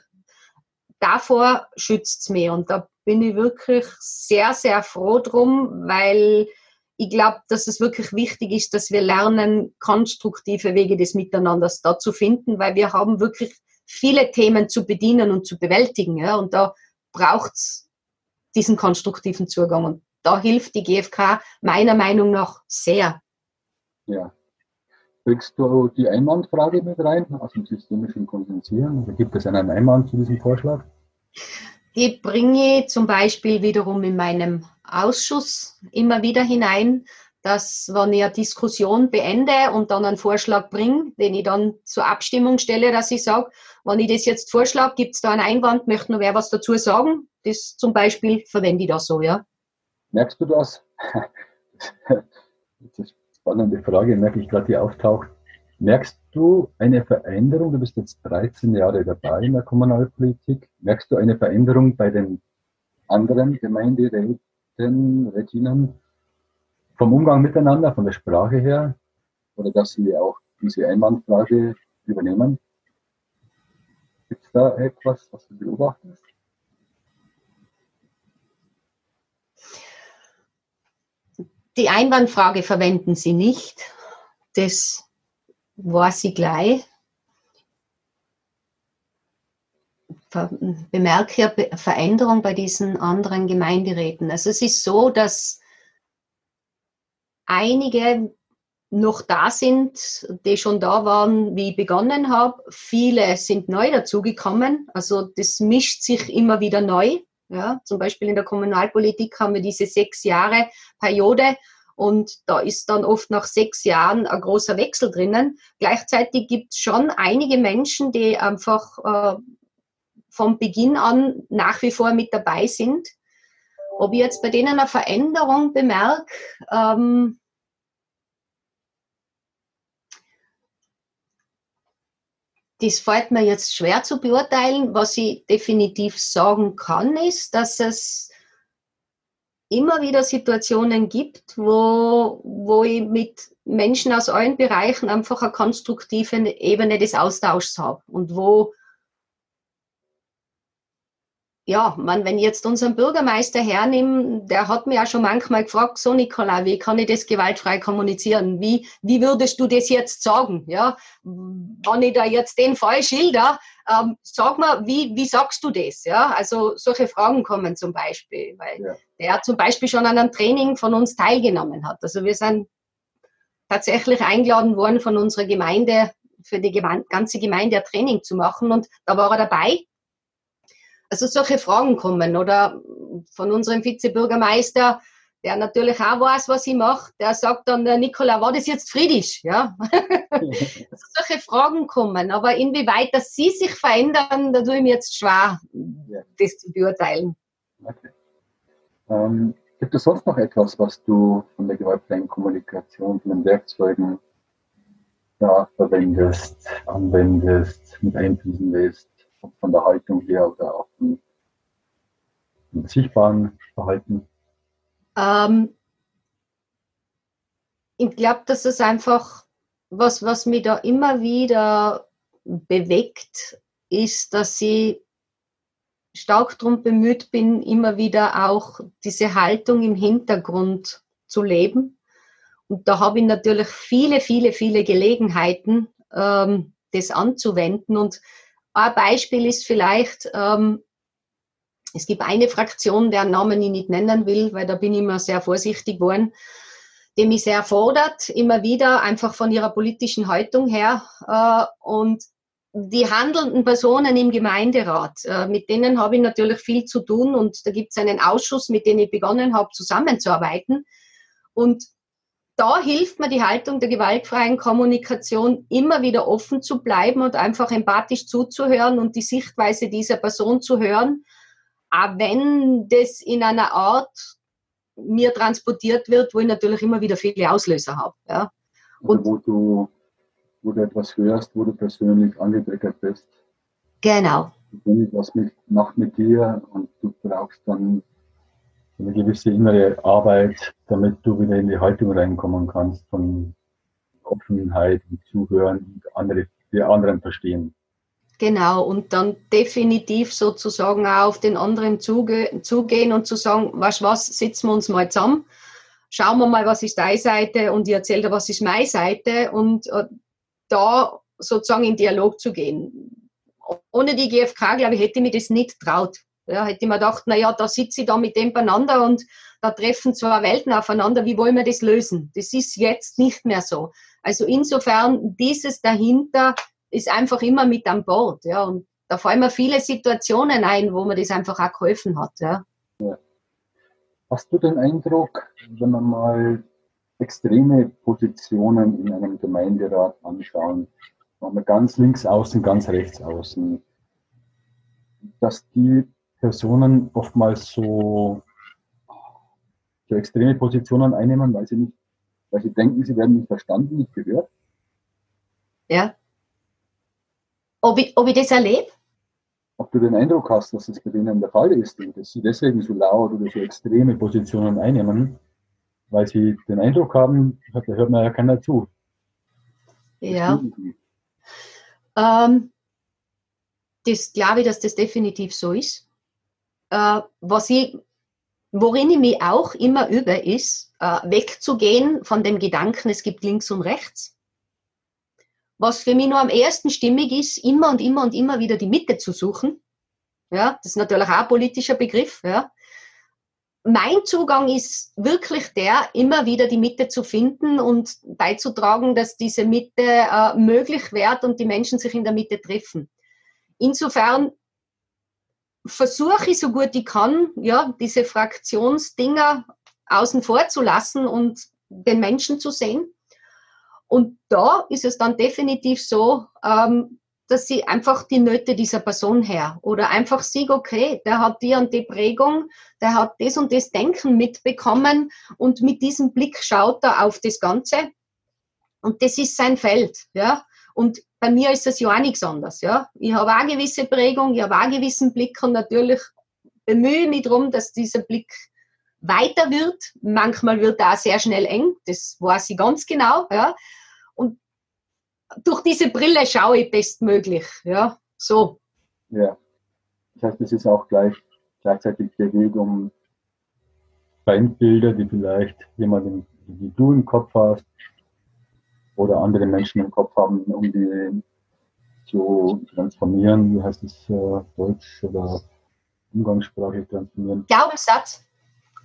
Davor schützt es mich und da bin ich wirklich sehr, sehr froh drum, weil ich glaube, dass es wirklich wichtig ist, dass wir lernen, konstruktive Wege des Miteinanders da zu finden, weil wir haben wirklich viele Themen zu bedienen und zu bewältigen. Ja? Und da braucht es diesen konstruktiven Zugang. Und da hilft die GfK meiner Meinung nach sehr. Ja. Bringst du die Einwandfrage mit rein aus dem systemischen Kondensieren? Oder gibt es einen Einwand zu diesem Vorschlag? Die bringe ich zum Beispiel wiederum in meinem Ausschuss immer wieder hinein, dass wenn ich eine Diskussion beende und dann einen Vorschlag bringe, den ich dann zur Abstimmung stelle, dass ich sage, wenn ich das jetzt vorschlage, gibt es da einen Einwand, möchte noch wer was dazu sagen? Das zum Beispiel verwende ich da so, ja. Merkst du das? *laughs* das ist eine spannende Frage, merke ich gerade, die auftaucht. Merkst du eine Veränderung? Du bist jetzt 13 Jahre dabei in der Kommunalpolitik. Merkst du eine Veränderung bei den anderen Gemeinderäten, Reginnen vom Umgang miteinander, von der Sprache her? Oder dass sie auch diese Einwandfrage übernehmen? Gibt es da etwas, was du beobachtest? Die Einwandfrage verwenden Sie nicht. Das war sie gleich. Bemerke ja Veränderung bei diesen anderen Gemeinderäten. Also es ist so, dass einige noch da sind, die schon da waren, wie ich begonnen habe. Viele sind neu dazugekommen. Also das mischt sich immer wieder neu. Ja, zum Beispiel in der Kommunalpolitik haben wir diese sechs Jahre Periode und da ist dann oft nach sechs Jahren ein großer Wechsel drinnen. Gleichzeitig gibt es schon einige Menschen, die einfach äh, vom Beginn an nach wie vor mit dabei sind. Ob ich jetzt bei denen eine Veränderung bemerke, ähm, das fällt mir jetzt schwer zu beurteilen. Was ich definitiv sagen kann, ist, dass es immer wieder Situationen gibt, wo, wo ich mit Menschen aus allen Bereichen einfach eine konstruktive Ebene des Austauschs habe und wo ja, man, wenn ich jetzt unseren Bürgermeister hernehme, der hat mir ja schon manchmal gefragt, so Nicola, wie kann ich das gewaltfrei kommunizieren? Wie, wie würdest du das jetzt sagen? Ja, wenn ich da jetzt den Fall schilder, ähm, sag mal, wie, wie sagst du das? Ja, also solche Fragen kommen zum Beispiel, weil ja. der zum Beispiel schon an einem Training von uns teilgenommen hat. Also wir sind tatsächlich eingeladen worden von unserer Gemeinde, für die ganze Gemeinde ein Training zu machen und da war er dabei also solche Fragen kommen oder von unserem Vizebürgermeister, der natürlich auch weiß, was ich mache, der sagt dann, Nicola, war das jetzt friedisch? Ja? *laughs* also solche Fragen kommen, aber inwieweit, dass sie sich verändern, da tue ich mir jetzt schwer, das zu beurteilen. Okay. Ähm, gibt es sonst noch etwas, was du von der gewaltfreien Kommunikation, von den Werkzeugen ja, verwendest, anwendest, mit einfließen lässt? Von der Haltung her oder auch vom, vom sichtbaren Verhalten? Ähm, ich glaube, dass es einfach was, was mich da immer wieder bewegt, ist, dass ich stark darum bemüht bin, immer wieder auch diese Haltung im Hintergrund zu leben. Und da habe ich natürlich viele, viele, viele Gelegenheiten, ähm, das anzuwenden. Und ein Beispiel ist vielleicht, ähm, es gibt eine Fraktion, deren Namen ich nicht nennen will, weil da bin ich immer sehr vorsichtig geworden, die mich sehr fordert, immer wieder, einfach von ihrer politischen Haltung her. Äh, und die handelnden Personen im Gemeinderat, äh, mit denen habe ich natürlich viel zu tun und da gibt es einen Ausschuss, mit dem ich begonnen habe, zusammenzuarbeiten. Und da hilft mir die Haltung der gewaltfreien Kommunikation, immer wieder offen zu bleiben und einfach empathisch zuzuhören und die Sichtweise dieser Person zu hören, auch wenn das in einer Art mir transportiert wird, wo ich natürlich immer wieder viele Auslöser habe. Ja. Und wo du, wo du etwas hörst, wo du persönlich angetriggert bist. Genau. Wenn etwas macht mit dir und du brauchst dann eine gewisse innere Arbeit, damit du wieder in die Haltung reinkommen kannst von Offenheit und Zuhören und andere, die anderen verstehen. Genau, und dann definitiv sozusagen auch auf den anderen zuge zugehen und zu sagen, was was, sitzen wir uns mal zusammen, schauen wir mal, was ist deine Seite und ich erzähle dir, was ist meine Seite und äh, da sozusagen in Dialog zu gehen. Ohne die GfK, glaube ich, hätte ich mir das nicht traut. Ja, hätte ich mir gedacht, naja, da sitze ich da mit dem beieinander und da treffen zwei Welten aufeinander. Wie wollen wir das lösen? Das ist jetzt nicht mehr so. Also insofern, dieses dahinter ist einfach immer mit an Bord. Ja, und da fallen mir viele Situationen ein, wo mir das einfach auch geholfen hat. Ja. ja. Hast du den Eindruck, wenn man mal extreme Positionen in einem Gemeinderat anschauen, wenn wir ganz links außen, ganz rechts außen, dass die Personen oftmals so, so extreme Positionen einnehmen, weil sie nicht, weil sie denken, sie werden nicht verstanden, nicht gehört. Ja. Ob ich, ob ich das erlebe? Ob du den Eindruck hast, dass es bei denen der Fall ist und dass sie deswegen so laut oder so extreme Positionen einnehmen, weil sie den Eindruck haben, da hört man ja keiner zu. Ja. Ähm, das glaube ich, dass das definitiv so ist. Äh, was ich, worin ich mich auch immer übe, ist, äh, wegzugehen von dem Gedanken, es gibt links und rechts. Was für mich nur am ersten stimmig ist, immer und immer und immer wieder die Mitte zu suchen. Ja, das ist natürlich auch ein politischer Begriff. Ja. Mein Zugang ist wirklich der, immer wieder die Mitte zu finden und beizutragen, dass diese Mitte äh, möglich wird und die Menschen sich in der Mitte treffen. Insofern versuche ich so gut ich kann, ja, diese Fraktionsdinger außen vor zu lassen und den Menschen zu sehen. Und da ist es dann definitiv so, ähm, dass sie einfach die Nöte dieser Person her oder einfach sieht, okay, der hat die und die Prägung, der hat das und das Denken mitbekommen und mit diesem Blick schaut er auf das Ganze und das ist sein Feld, ja. Und bei mir ist das ja auch nichts anderes, ja. Ich habe auch gewisse Prägung, ich habe auch einen gewissen Blick und natürlich bemühe ich mich darum, dass dieser Blick weiter wird. Manchmal wird er auch sehr schnell eng, das weiß ich ganz genau, ja. Und durch diese Brille schaue ich bestmöglich. Ja, so. Ja. Das heißt, es ist auch gleich, gleichzeitig der Weg, um Feindbilder, die vielleicht jemand, wie du im Kopf hast, oder andere Menschen im Kopf haben, um die zu transformieren. Wie heißt es äh, Deutsch oder Umgangssprache transformieren? Glaubenssatz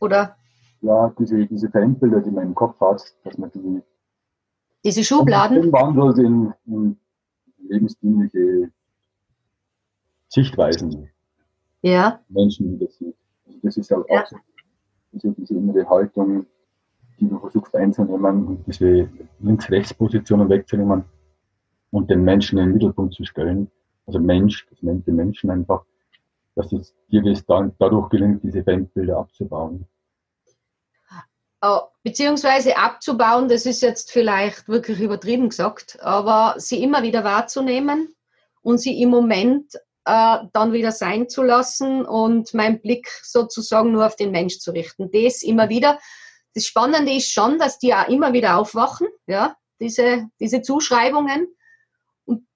oder? Ja, diese, diese Feindbilder, die man im Kopf hat, dass man die diese Schubladen. Umwandelt in, in lebensdienliche Sichtweisen. Ja. Menschen, die das sieht. Also das ist halt ja. auch so, diese, diese innere Haltung, die du versuchst einzunehmen und diese Links-Rechts-Positionen wegzunehmen und den Menschen in den Mittelpunkt zu stellen. Also Mensch, das nennt den Menschen einfach, dass es dir das dann dadurch gelingt, diese Feindbilder abzubauen. Äh, beziehungsweise abzubauen, das ist jetzt vielleicht wirklich übertrieben gesagt, aber sie immer wieder wahrzunehmen und sie im Moment äh, dann wieder sein zu lassen und meinen Blick sozusagen nur auf den Mensch zu richten. Das immer wieder. Das Spannende ist schon, dass die auch immer wieder aufwachen, ja, diese, diese Zuschreibungen. Und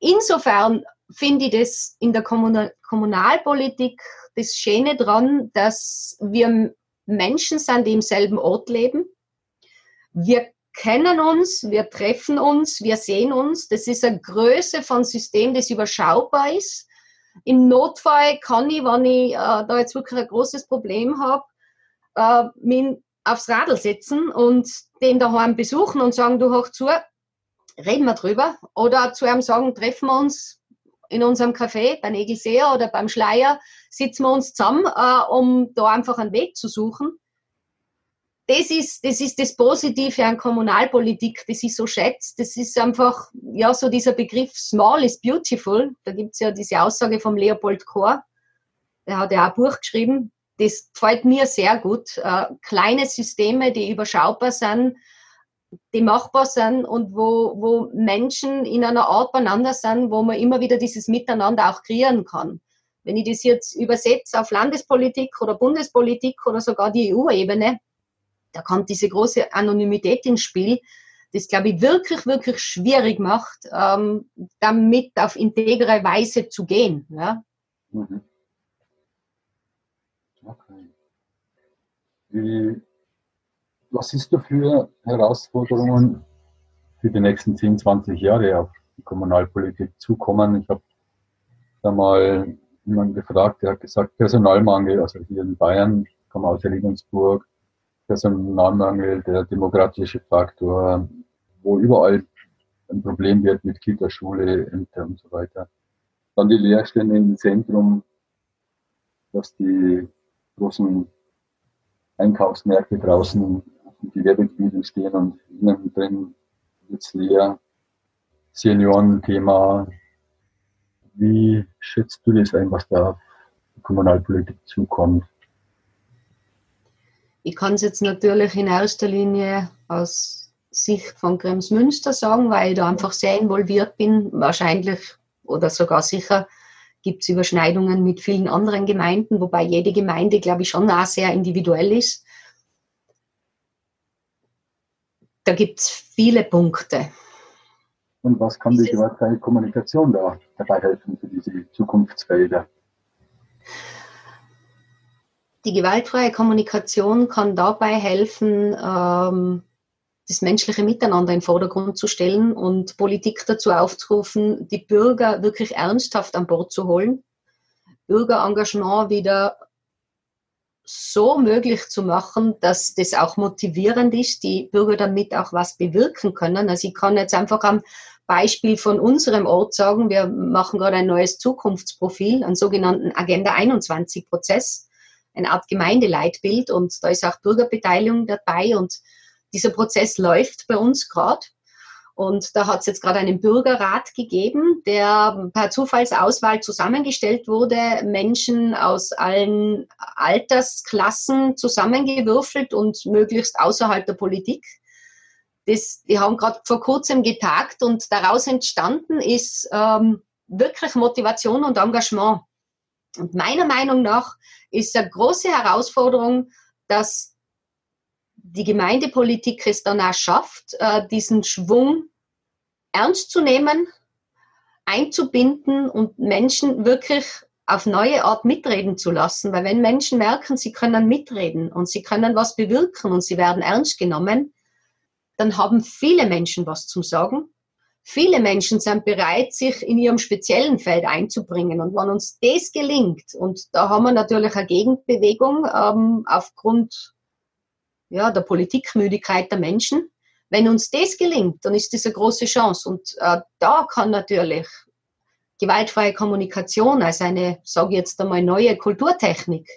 insofern finde ich das in der Kommunal Kommunalpolitik das Schöne dran, dass wir Menschen sind, die im selben Ort leben. Wir kennen uns, wir treffen uns, wir sehen uns. Das ist eine Größe von System, das überschaubar ist. Im Notfall kann ich, wenn ich äh, da jetzt wirklich ein großes Problem habe, äh, mich aufs Radl setzen und den daheim besuchen und sagen, du hoch zu, reden wir drüber. Oder zu ihm sagen, treffen wir uns in unserem Café bei Negelseher oder beim Schleier sitzen wir uns zusammen, äh, um da einfach einen Weg zu suchen. Das ist, das ist das Positive an Kommunalpolitik, das ich so schätze. Das ist einfach, ja, so dieser Begriff small is beautiful. Da gibt es ja diese Aussage vom Leopold Kohr. Der hat ja auch ein Buch geschrieben. Das gefällt mir sehr gut. Äh, kleine Systeme, die überschaubar sind, die machbar sind und wo, wo Menschen in einer Art beieinander sind, wo man immer wieder dieses Miteinander auch kreieren kann. Wenn ich das jetzt übersetze auf Landespolitik oder Bundespolitik oder sogar die EU-Ebene, da kommt diese große Anonymität ins Spiel, das, glaube ich, wirklich, wirklich schwierig macht, ähm, damit auf integre Weise zu gehen. Ja? Mhm. Okay. Wie was siehst du für Herausforderungen für die nächsten 10, 20 Jahre auf die Kommunalpolitik zukommen? Ich habe da mal jemanden gefragt, der hat gesagt, Personalmangel, also hier in Bayern, ich komme aus Regensburg, Personalmangel, der demokratische Faktor, wo überall ein Problem wird mit Kita, Schule, Ämter und so weiter. Dann die Lehrstände im Zentrum, dass die großen Einkaufsmärkte draußen die Gewerbegebiete stehen und innen drin wird es leer. Seniorenthema. Wie schätzt du das ein, was da die Kommunalpolitik zukommt? Ich kann es jetzt natürlich in erster Linie aus Sicht von Kremsmünster sagen, weil ich da einfach sehr involviert bin. Wahrscheinlich oder sogar sicher gibt es Überschneidungen mit vielen anderen Gemeinden, wobei jede Gemeinde, glaube ich, schon auch sehr individuell ist. Da gibt es viele Punkte. Und was kann die gewaltfreie Kommunikation da dabei helfen für diese Zukunftsfelder? Die gewaltfreie Kommunikation kann dabei helfen, ähm, das menschliche Miteinander in den Vordergrund zu stellen und Politik dazu aufzurufen, die Bürger wirklich ernsthaft an Bord zu holen, Bürgerengagement wieder so möglich zu machen, dass das auch motivierend ist, die Bürger damit auch was bewirken können. Also ich kann jetzt einfach am Beispiel von unserem Ort sagen, wir machen gerade ein neues Zukunftsprofil, einen sogenannten Agenda 21 Prozess, eine Art Gemeindeleitbild und da ist auch Bürgerbeteiligung dabei und dieser Prozess läuft bei uns gerade. Und da hat es jetzt gerade einen Bürgerrat gegeben, der per Zufallsauswahl zusammengestellt wurde, Menschen aus allen Altersklassen zusammengewürfelt und möglichst außerhalb der Politik. Das, die haben gerade vor kurzem getagt und daraus entstanden ist ähm, wirklich Motivation und Engagement. Und meiner Meinung nach ist eine große Herausforderung, dass die Gemeindepolitik es dann auch schafft, äh, diesen Schwung ernst zu nehmen, einzubinden und Menschen wirklich auf neue Art mitreden zu lassen. Weil wenn Menschen merken, sie können mitreden und sie können was bewirken und sie werden ernst genommen, dann haben viele Menschen was zum Sagen. Viele Menschen sind bereit, sich in ihrem speziellen Feld einzubringen. Und wenn uns das gelingt, und da haben wir natürlich eine Gegenbewegung ähm, aufgrund ja, der Politikmüdigkeit der Menschen, wenn uns das gelingt, dann ist das eine große Chance. Und äh, da kann natürlich gewaltfreie Kommunikation als eine, sage ich jetzt einmal, neue Kulturtechnik,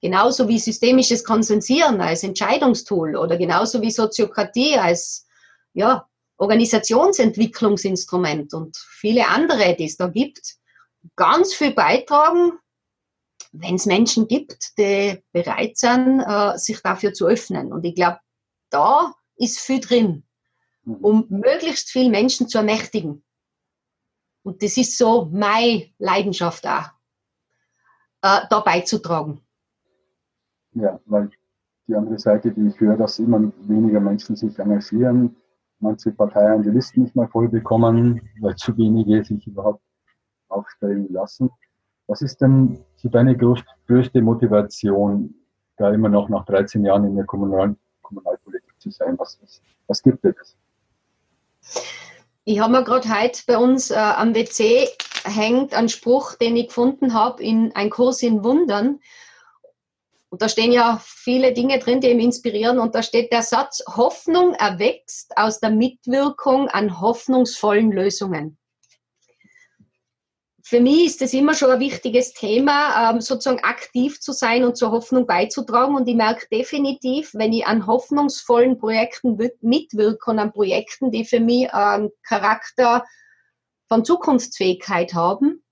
genauso wie systemisches Konsensieren als Entscheidungstool oder genauso wie Soziokratie als ja, Organisationsentwicklungsinstrument und viele andere, die es da gibt, ganz viel beitragen, wenn es Menschen gibt, die bereit sind, äh, sich dafür zu öffnen. Und ich glaube, da ist viel drin, mhm. um möglichst viele Menschen zu ermächtigen. Und das ist so meine Leidenschaft auch, äh, da beizutragen. Ja, weil die andere Seite, die ich höre, dass immer weniger Menschen sich engagieren, manche Parteien die Listen nicht mehr voll bekommen, weil zu wenige sich überhaupt aufstellen lassen. Was ist denn so deine größte Motivation, da immer noch nach 13 Jahren in der Kommunal Kommunalpolitik zu sein? Was, was, was gibt es? Ich habe mir gerade heute bei uns äh, am WC hängt ein Spruch, den ich gefunden habe in ein Kurs in Wundern. Und da stehen ja viele Dinge drin, die ihn inspirieren. Und da steht der Satz, Hoffnung erwächst aus der Mitwirkung an hoffnungsvollen Lösungen für mich ist es immer schon ein wichtiges Thema, ähm, sozusagen aktiv zu sein und zur Hoffnung beizutragen. Und ich merke definitiv, wenn ich an hoffnungsvollen Projekten mitwirke und an Projekten, die für mich einen Charakter von Zukunftsfähigkeit haben,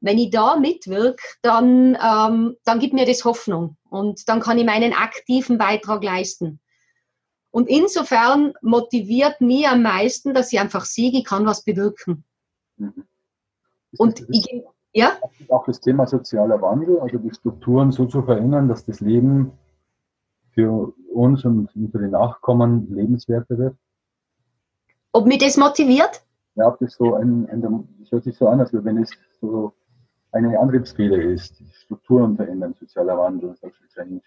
wenn ich da mitwirke, dann, ähm, dann gibt mir das Hoffnung und dann kann ich meinen aktiven Beitrag leisten. Und insofern motiviert mich am meisten, dass ich einfach siege, ich kann was bewirken. Mhm. Und ich, ja? Auch das Thema sozialer Wandel, also die Strukturen so zu verändern, dass das Leben für uns und unsere Nachkommen lebenswerter wird. Ob mich das motiviert? Ja, ob das so ein, ein das hört sich so an, als wenn es so eine Antriebsfehler ist. Strukturen verändern, sozialer Wandel, Social Change.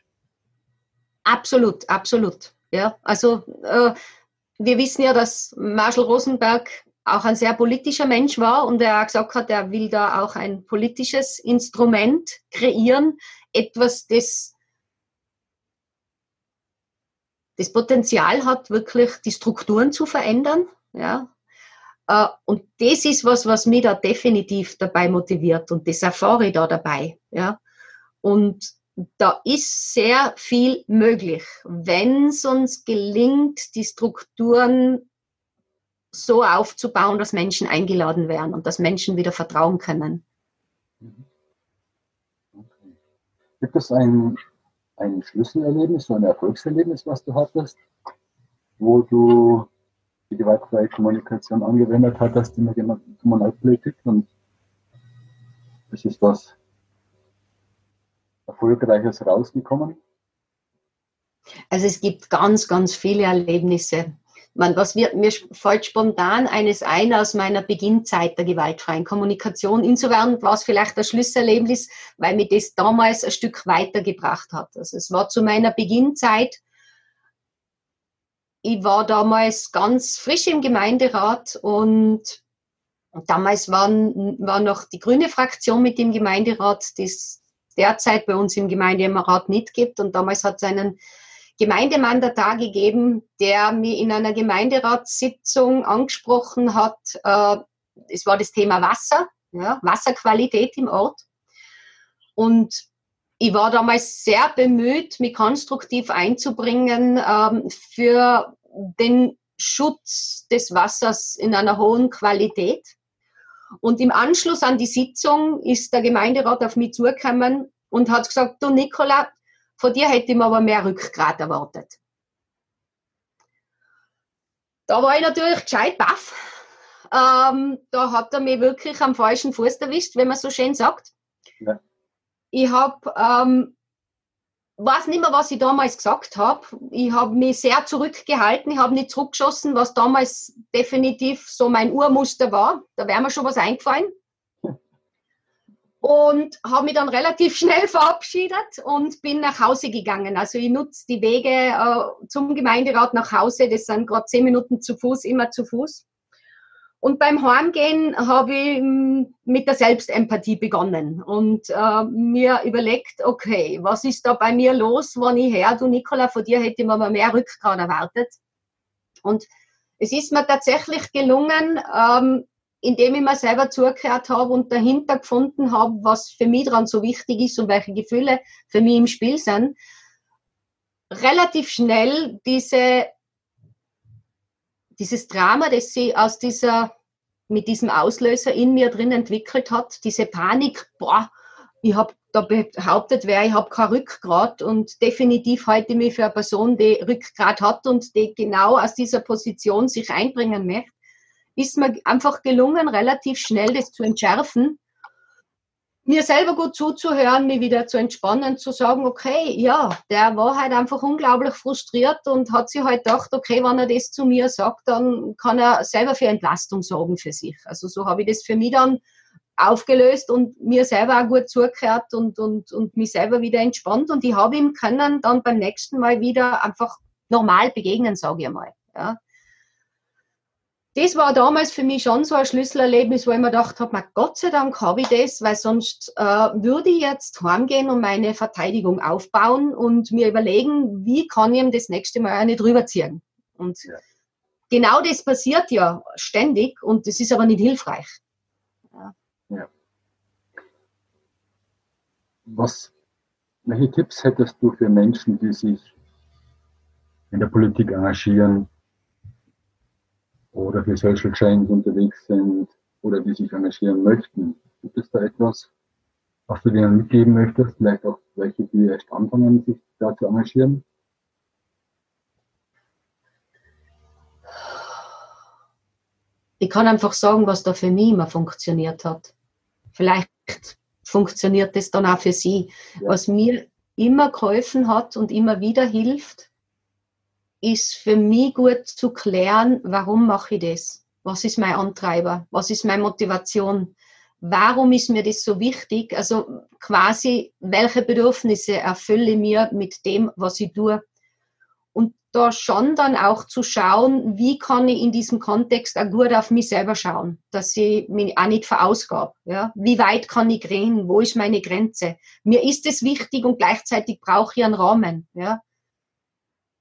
Absolut, absolut. Ja, also äh, wir wissen ja, dass Marshall Rosenberg auch ein sehr politischer Mensch war und er gesagt hat, er will da auch ein politisches Instrument kreieren, etwas, das das Potenzial hat, wirklich die Strukturen zu verändern. Ja. Äh, und das ist was, was mich da definitiv dabei motiviert und das erfahre ich da dabei. Ja. Und da ist sehr viel möglich, wenn es uns gelingt, die Strukturen so aufzubauen, dass Menschen eingeladen werden und dass Menschen wieder vertrauen können. Okay. Gibt es ein, ein Schlüsselerlebnis, so ein Erfolgserlebnis, was du hattest, wo du die gewaltfreie Kommunikation angewendet hattest in der Kommunalpolitik und es ist was Erfolgreiches rausgekommen? Also es gibt ganz, ganz viele Erlebnisse man, was wird, mir fällt spontan eines ein aus meiner Beginnzeit der gewaltfreien Kommunikation. Insofern war es vielleicht das Schlüsselerlebnis, weil mir das damals ein Stück weitergebracht hat. Also es war zu meiner Beginnzeit. Ich war damals ganz frisch im Gemeinderat und damals waren, war noch die grüne Fraktion mit dem Gemeinderat, die es derzeit bei uns im Gemeinderat nicht gibt. Und damals hat es einen Gemeindemandatar gegeben, der mir in einer Gemeinderatssitzung angesprochen hat, äh, es war das Thema Wasser, ja, Wasserqualität im Ort. Und ich war damals sehr bemüht, mich konstruktiv einzubringen ähm, für den Schutz des Wassers in einer hohen Qualität. Und im Anschluss an die Sitzung ist der Gemeinderat auf mich zugekommen und hat gesagt, du Nicola, von dir hätte ich mir aber mehr Rückgrat erwartet. Da war ich natürlich gescheit baff. Ähm, da hat er mich wirklich am falschen Fuß erwischt, wenn man so schön sagt. Ja. Ich habe ähm, weiß nicht mehr, was ich damals gesagt habe. Ich habe mich sehr zurückgehalten, ich habe nicht zurückgeschossen, was damals definitiv so mein Urmuster war. Da wäre mir schon was eingefallen. Und habe mich dann relativ schnell *laughs* verabschiedet und bin nach Hause gegangen. Also ich nutze die Wege äh, zum Gemeinderat nach Hause. Das sind gerade zehn Minuten zu Fuß, immer zu Fuß. Und beim Heimgehen habe ich hm, mit der Selbstempathie begonnen und äh, mir überlegt, okay, was ist da bei mir los, wenn ich her, du Nicola, von dir hätte man mal mehr Rückgrat erwartet. Und es ist mir tatsächlich gelungen, ähm, indem ich mir selber zugehört habe und dahinter gefunden habe, was für mich daran so wichtig ist und welche Gefühle für mich im Spiel sind, relativ schnell diese dieses Drama, das sie aus dieser, mit diesem Auslöser in mir drin entwickelt hat, diese Panik, boah, ich habe da behauptet, wer ich habe kein Rückgrat und definitiv halte ich mich für eine Person, die Rückgrat hat und die genau aus dieser Position sich einbringen möchte, ist mir einfach gelungen, relativ schnell das zu entschärfen mir selber gut zuzuhören, mich wieder zu entspannen, zu sagen, okay, ja, der war halt einfach unglaublich frustriert und hat sich halt gedacht, okay, wenn er das zu mir sagt, dann kann er selber für Entlastung sorgen für sich. Also so habe ich das für mich dann aufgelöst und mir selber auch gut zugehört und, und, und mich selber wieder entspannt und ich habe ihm können dann beim nächsten Mal wieder einfach normal begegnen, sage ich mal. Ja das war damals für mich schon so ein Schlüsselerlebnis, wo ich mir gedacht habe, Gott sei Dank habe ich das, weil sonst äh, würde ich jetzt heimgehen und meine Verteidigung aufbauen und mir überlegen, wie kann ich ihm das nächste Mal eine drüber ziehen. Und ja. genau das passiert ja ständig und das ist aber nicht hilfreich. Ja. ja. Was, welche Tipps hättest du für Menschen, die sich in der Politik engagieren, oder für Social Change unterwegs sind oder die sich engagieren möchten. Gibt es da etwas, was du denen mitgeben möchtest? Vielleicht auch welche, die erst anfangen, sich da zu engagieren? Ich kann einfach sagen, was da für mich immer funktioniert hat. Vielleicht funktioniert das dann auch für Sie. Ja. Was mir immer geholfen hat und immer wieder hilft, ist für mich gut zu klären, warum mache ich das? Was ist mein Antreiber? Was ist meine Motivation? Warum ist mir das so wichtig? Also quasi, welche Bedürfnisse erfülle ich mir mit dem, was ich tue? Und da schon dann auch zu schauen, wie kann ich in diesem Kontext auch gut auf mich selber schauen, dass ich mich auch nicht verausgabe. Ja? Wie weit kann ich gehen? Wo ist meine Grenze? Mir ist es wichtig und gleichzeitig brauche ich einen Rahmen. Ja?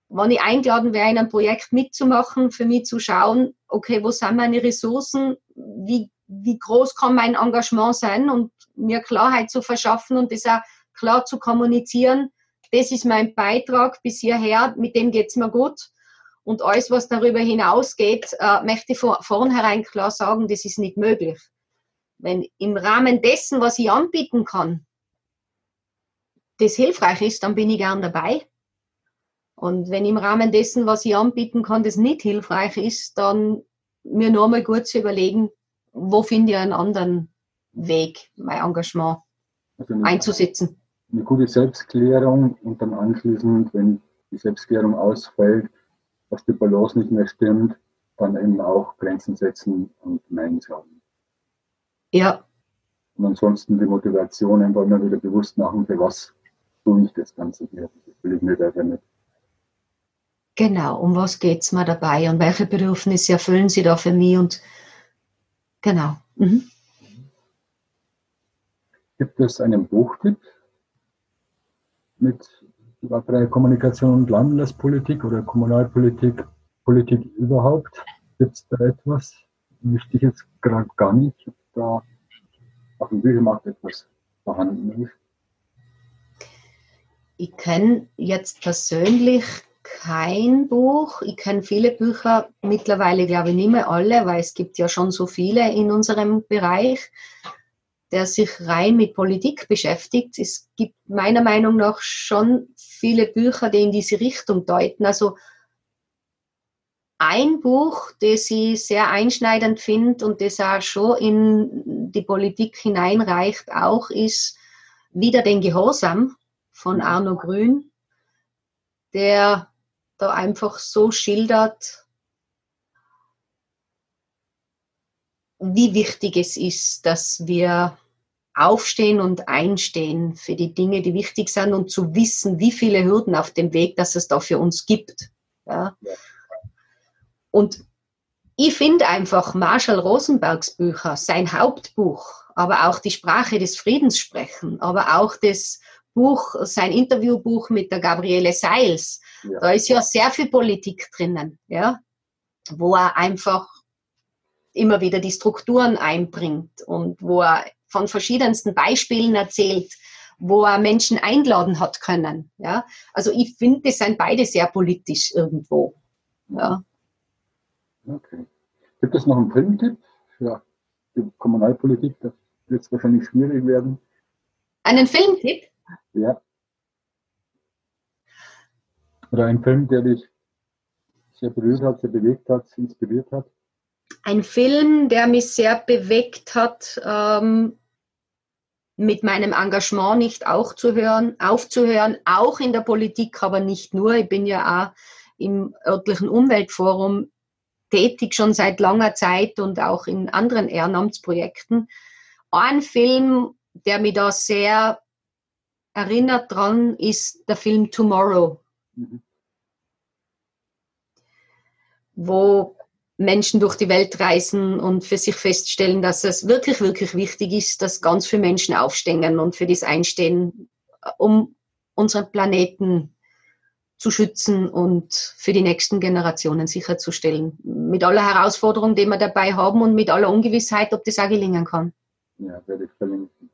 Wenn ich eingeladen wäre, in einem Projekt mitzumachen, für mich zu schauen, okay, wo sind meine Ressourcen, wie, wie groß kann mein Engagement sein und mir Klarheit zu verschaffen und das auch klar zu kommunizieren. Das ist mein Beitrag bis hierher, mit dem geht's mir gut. Und alles, was darüber hinausgeht, äh, möchte ich von vornherein klar sagen, das ist nicht möglich. Wenn im Rahmen dessen, was ich anbieten kann, das hilfreich ist, dann bin ich gern dabei. Und wenn im Rahmen dessen, was ich anbieten kann, das nicht hilfreich ist, dann mir nur mal gut zu überlegen, wo finde ich einen anderen Weg, mein Engagement also eine, einzusetzen. Eine gute Selbstklärung und dann anschließend, wenn die Selbstklärung ausfällt, dass die Balance nicht mehr stimmt, dann eben auch Grenzen setzen und Nein sagen. Ja. Und ansonsten die Motivation einfach immer wieder bewusst machen, für was tue ich das Ganze hier. Das will ich mir weiter nicht. Genau, um was geht es mir dabei und welche Bedürfnisse erfüllen Sie da für mich und genau. Mhm. Gibt es einen Buchtipp mit freie Kommunikation und Landespolitik oder Kommunalpolitik, Politik überhaupt? Gibt es da etwas? Wüsste ich jetzt gerade gar nicht, ob da auf dem Büchermarkt etwas vorhanden ist. Ich kenne jetzt persönlich kein Buch. Ich kenne viele Bücher, mittlerweile glaube ich nicht mehr alle, weil es gibt ja schon so viele in unserem Bereich, der sich rein mit Politik beschäftigt. Es gibt meiner Meinung nach schon viele Bücher, die in diese Richtung deuten. Also ein Buch, das ich sehr einschneidend finde und das auch schon in die Politik hineinreicht, auch ist Wieder den Gehorsam von Arno Grün, der da einfach so schildert, wie wichtig es ist, dass wir aufstehen und einstehen für die Dinge, die wichtig sind und zu wissen, wie viele Hürden auf dem Weg, dass es da für uns gibt. Ja. Und ich finde einfach Marshall Rosenbergs Bücher, sein Hauptbuch, aber auch die Sprache des Friedens sprechen, aber auch das Buch, sein Interviewbuch mit der Gabriele Seils, ja. da ist ja sehr viel Politik drinnen, ja, wo er einfach immer wieder die Strukturen einbringt und wo er von verschiedensten Beispielen erzählt, wo er Menschen einladen hat können. Ja? Also ich finde, das sind beide sehr politisch irgendwo. Ja. Okay. Gibt es noch einen Filmtipp für die Kommunalpolitik? Das wird wahrscheinlich schwierig werden. Einen Filmtipp? Ja. Oder ein Film, der dich sehr berührt hat, sehr bewegt hat, inspiriert hat? Ein Film, der mich sehr bewegt hat, ähm, mit meinem Engagement nicht auch zu hören, aufzuhören, auch in der Politik, aber nicht nur. Ich bin ja auch im örtlichen Umweltforum tätig schon seit langer Zeit und auch in anderen Ehrenamtsprojekten. Ein Film, der mich da sehr erinnert dran, ist der Film Tomorrow, mhm. wo Menschen durch die Welt reisen und für sich feststellen, dass es wirklich, wirklich wichtig ist, dass ganz viele Menschen aufstehen und für das einstehen, um unseren Planeten zu schützen und für die nächsten Generationen sicherzustellen. Mit aller Herausforderung, die wir dabei haben und mit aller Ungewissheit, ob das auch gelingen kann. Ja, werde ich verlinken.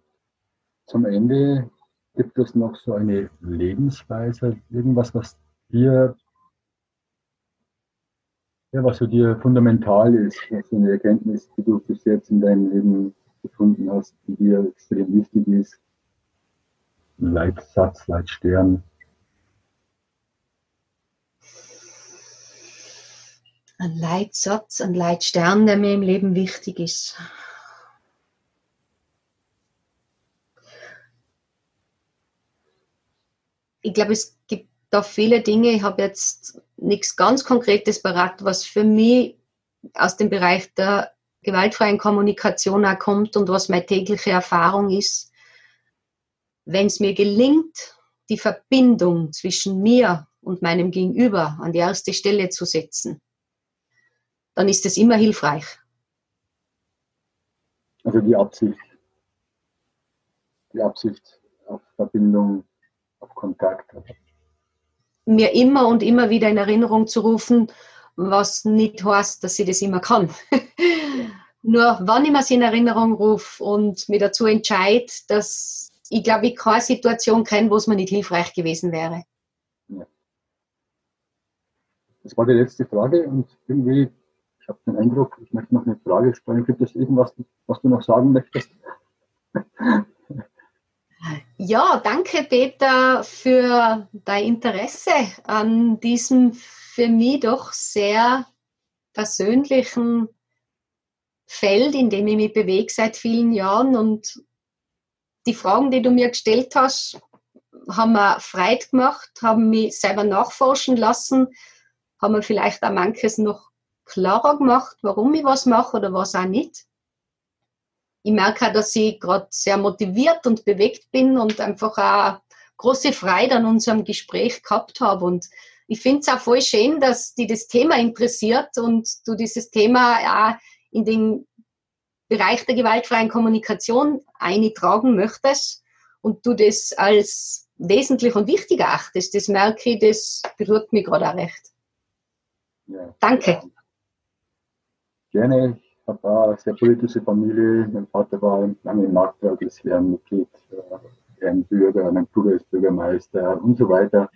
Zum Ende gibt es noch so eine Lebensweise, irgendwas, was dir, ja, was für dir fundamental ist, so eine Erkenntnis, die du bis jetzt in deinem Leben gefunden hast, die dir extrem wichtig ist. Leitsatz, Leitstern. ein Leitsatz, ein Leitstern, der mir im Leben wichtig ist. Ich glaube, es gibt da viele Dinge. Ich habe jetzt nichts ganz Konkretes parat, was für mich aus dem Bereich der gewaltfreien Kommunikation auch kommt und was meine tägliche Erfahrung ist. Wenn es mir gelingt, die Verbindung zwischen mir und meinem Gegenüber an die erste Stelle zu setzen, dann ist es immer hilfreich. Also die Absicht. Die Absicht auf Verbindung, auf Kontakt. Mir immer und immer wieder in Erinnerung zu rufen, was nicht heißt, dass ich das immer kann. *laughs* Nur wann ich mir in Erinnerung rufe und mir dazu entscheide, dass ich glaube, ich keine Situation kenne, wo es mir nicht hilfreich gewesen wäre. Ja. Das war die letzte Frage und irgendwie ich habe den Eindruck, ich möchte noch eine Frage stellen. Gibt es irgendwas, was du noch sagen möchtest? *laughs* Ja, danke Peter für dein Interesse an diesem für mich doch sehr persönlichen Feld, in dem ich mich bewege seit vielen Jahren. Und die Fragen, die du mir gestellt hast, haben mir Freude gemacht, haben mich selber nachforschen lassen, haben mir vielleicht auch manches noch klarer gemacht, warum ich was mache oder was auch nicht. Ich merke auch, dass ich gerade sehr motiviert und bewegt bin und einfach auch große Freude an unserem Gespräch gehabt habe. Und ich finde es auch voll schön, dass dich das Thema interessiert und du dieses Thema auch in den Bereich der gewaltfreien Kommunikation eintragen möchtest und du das als wesentlich und wichtig erachtest. Das merke ich, das berührt mich gerade auch recht. Ja. Danke. Gerne. Ich habe eine sehr politische Familie. Mein Vater war lange im Marktwerk als Ehrenmitglied, äh, Ehrenbürger, mein Bruder ist Bürgermeister und so weiter.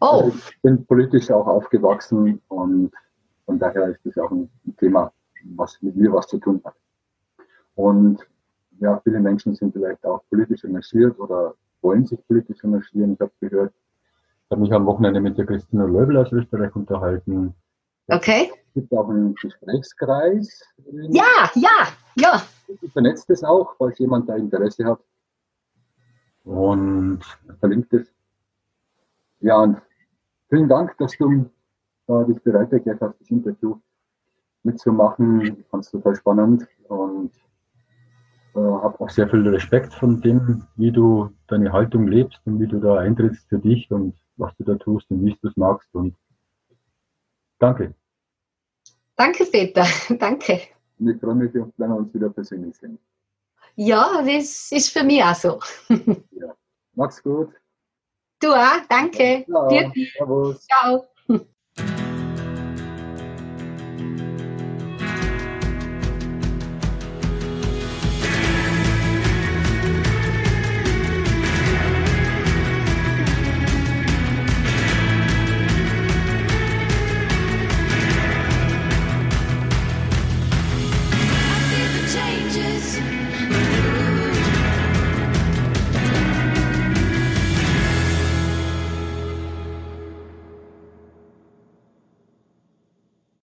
Oh. Also ich bin politisch auch aufgewachsen und von daher ist das auch ein Thema, was mit mir was zu tun hat. Und ja, viele Menschen sind vielleicht auch politisch engagiert oder wollen sich politisch engagieren. Ich habe gehört, ich habe mich am Wochenende mit der Christina Löbel aus Österreich unterhalten. Okay. Es gibt auch einen Gesprächskreis. Ja, ja, ja. Ich vernetze das auch, falls jemand da Interesse hat. Und verlinkt es. Ja, und vielen Dank, dass du äh, dich bereit erklärt hast, das Interview mitzumachen. Ich fand es total spannend und äh, habe auch sehr viel Respekt von dem, wie du deine Haltung lebst und wie du da eintrittst für dich und was du da tust und wie du es magst. Und danke. Danke, Peter. *laughs* danke. Ich freue mich, wenn wir uns wieder persönlich sehen. Ja, das ist für mich auch so. ja. Mach's gut. Du auch, danke. Ciao. Ciao.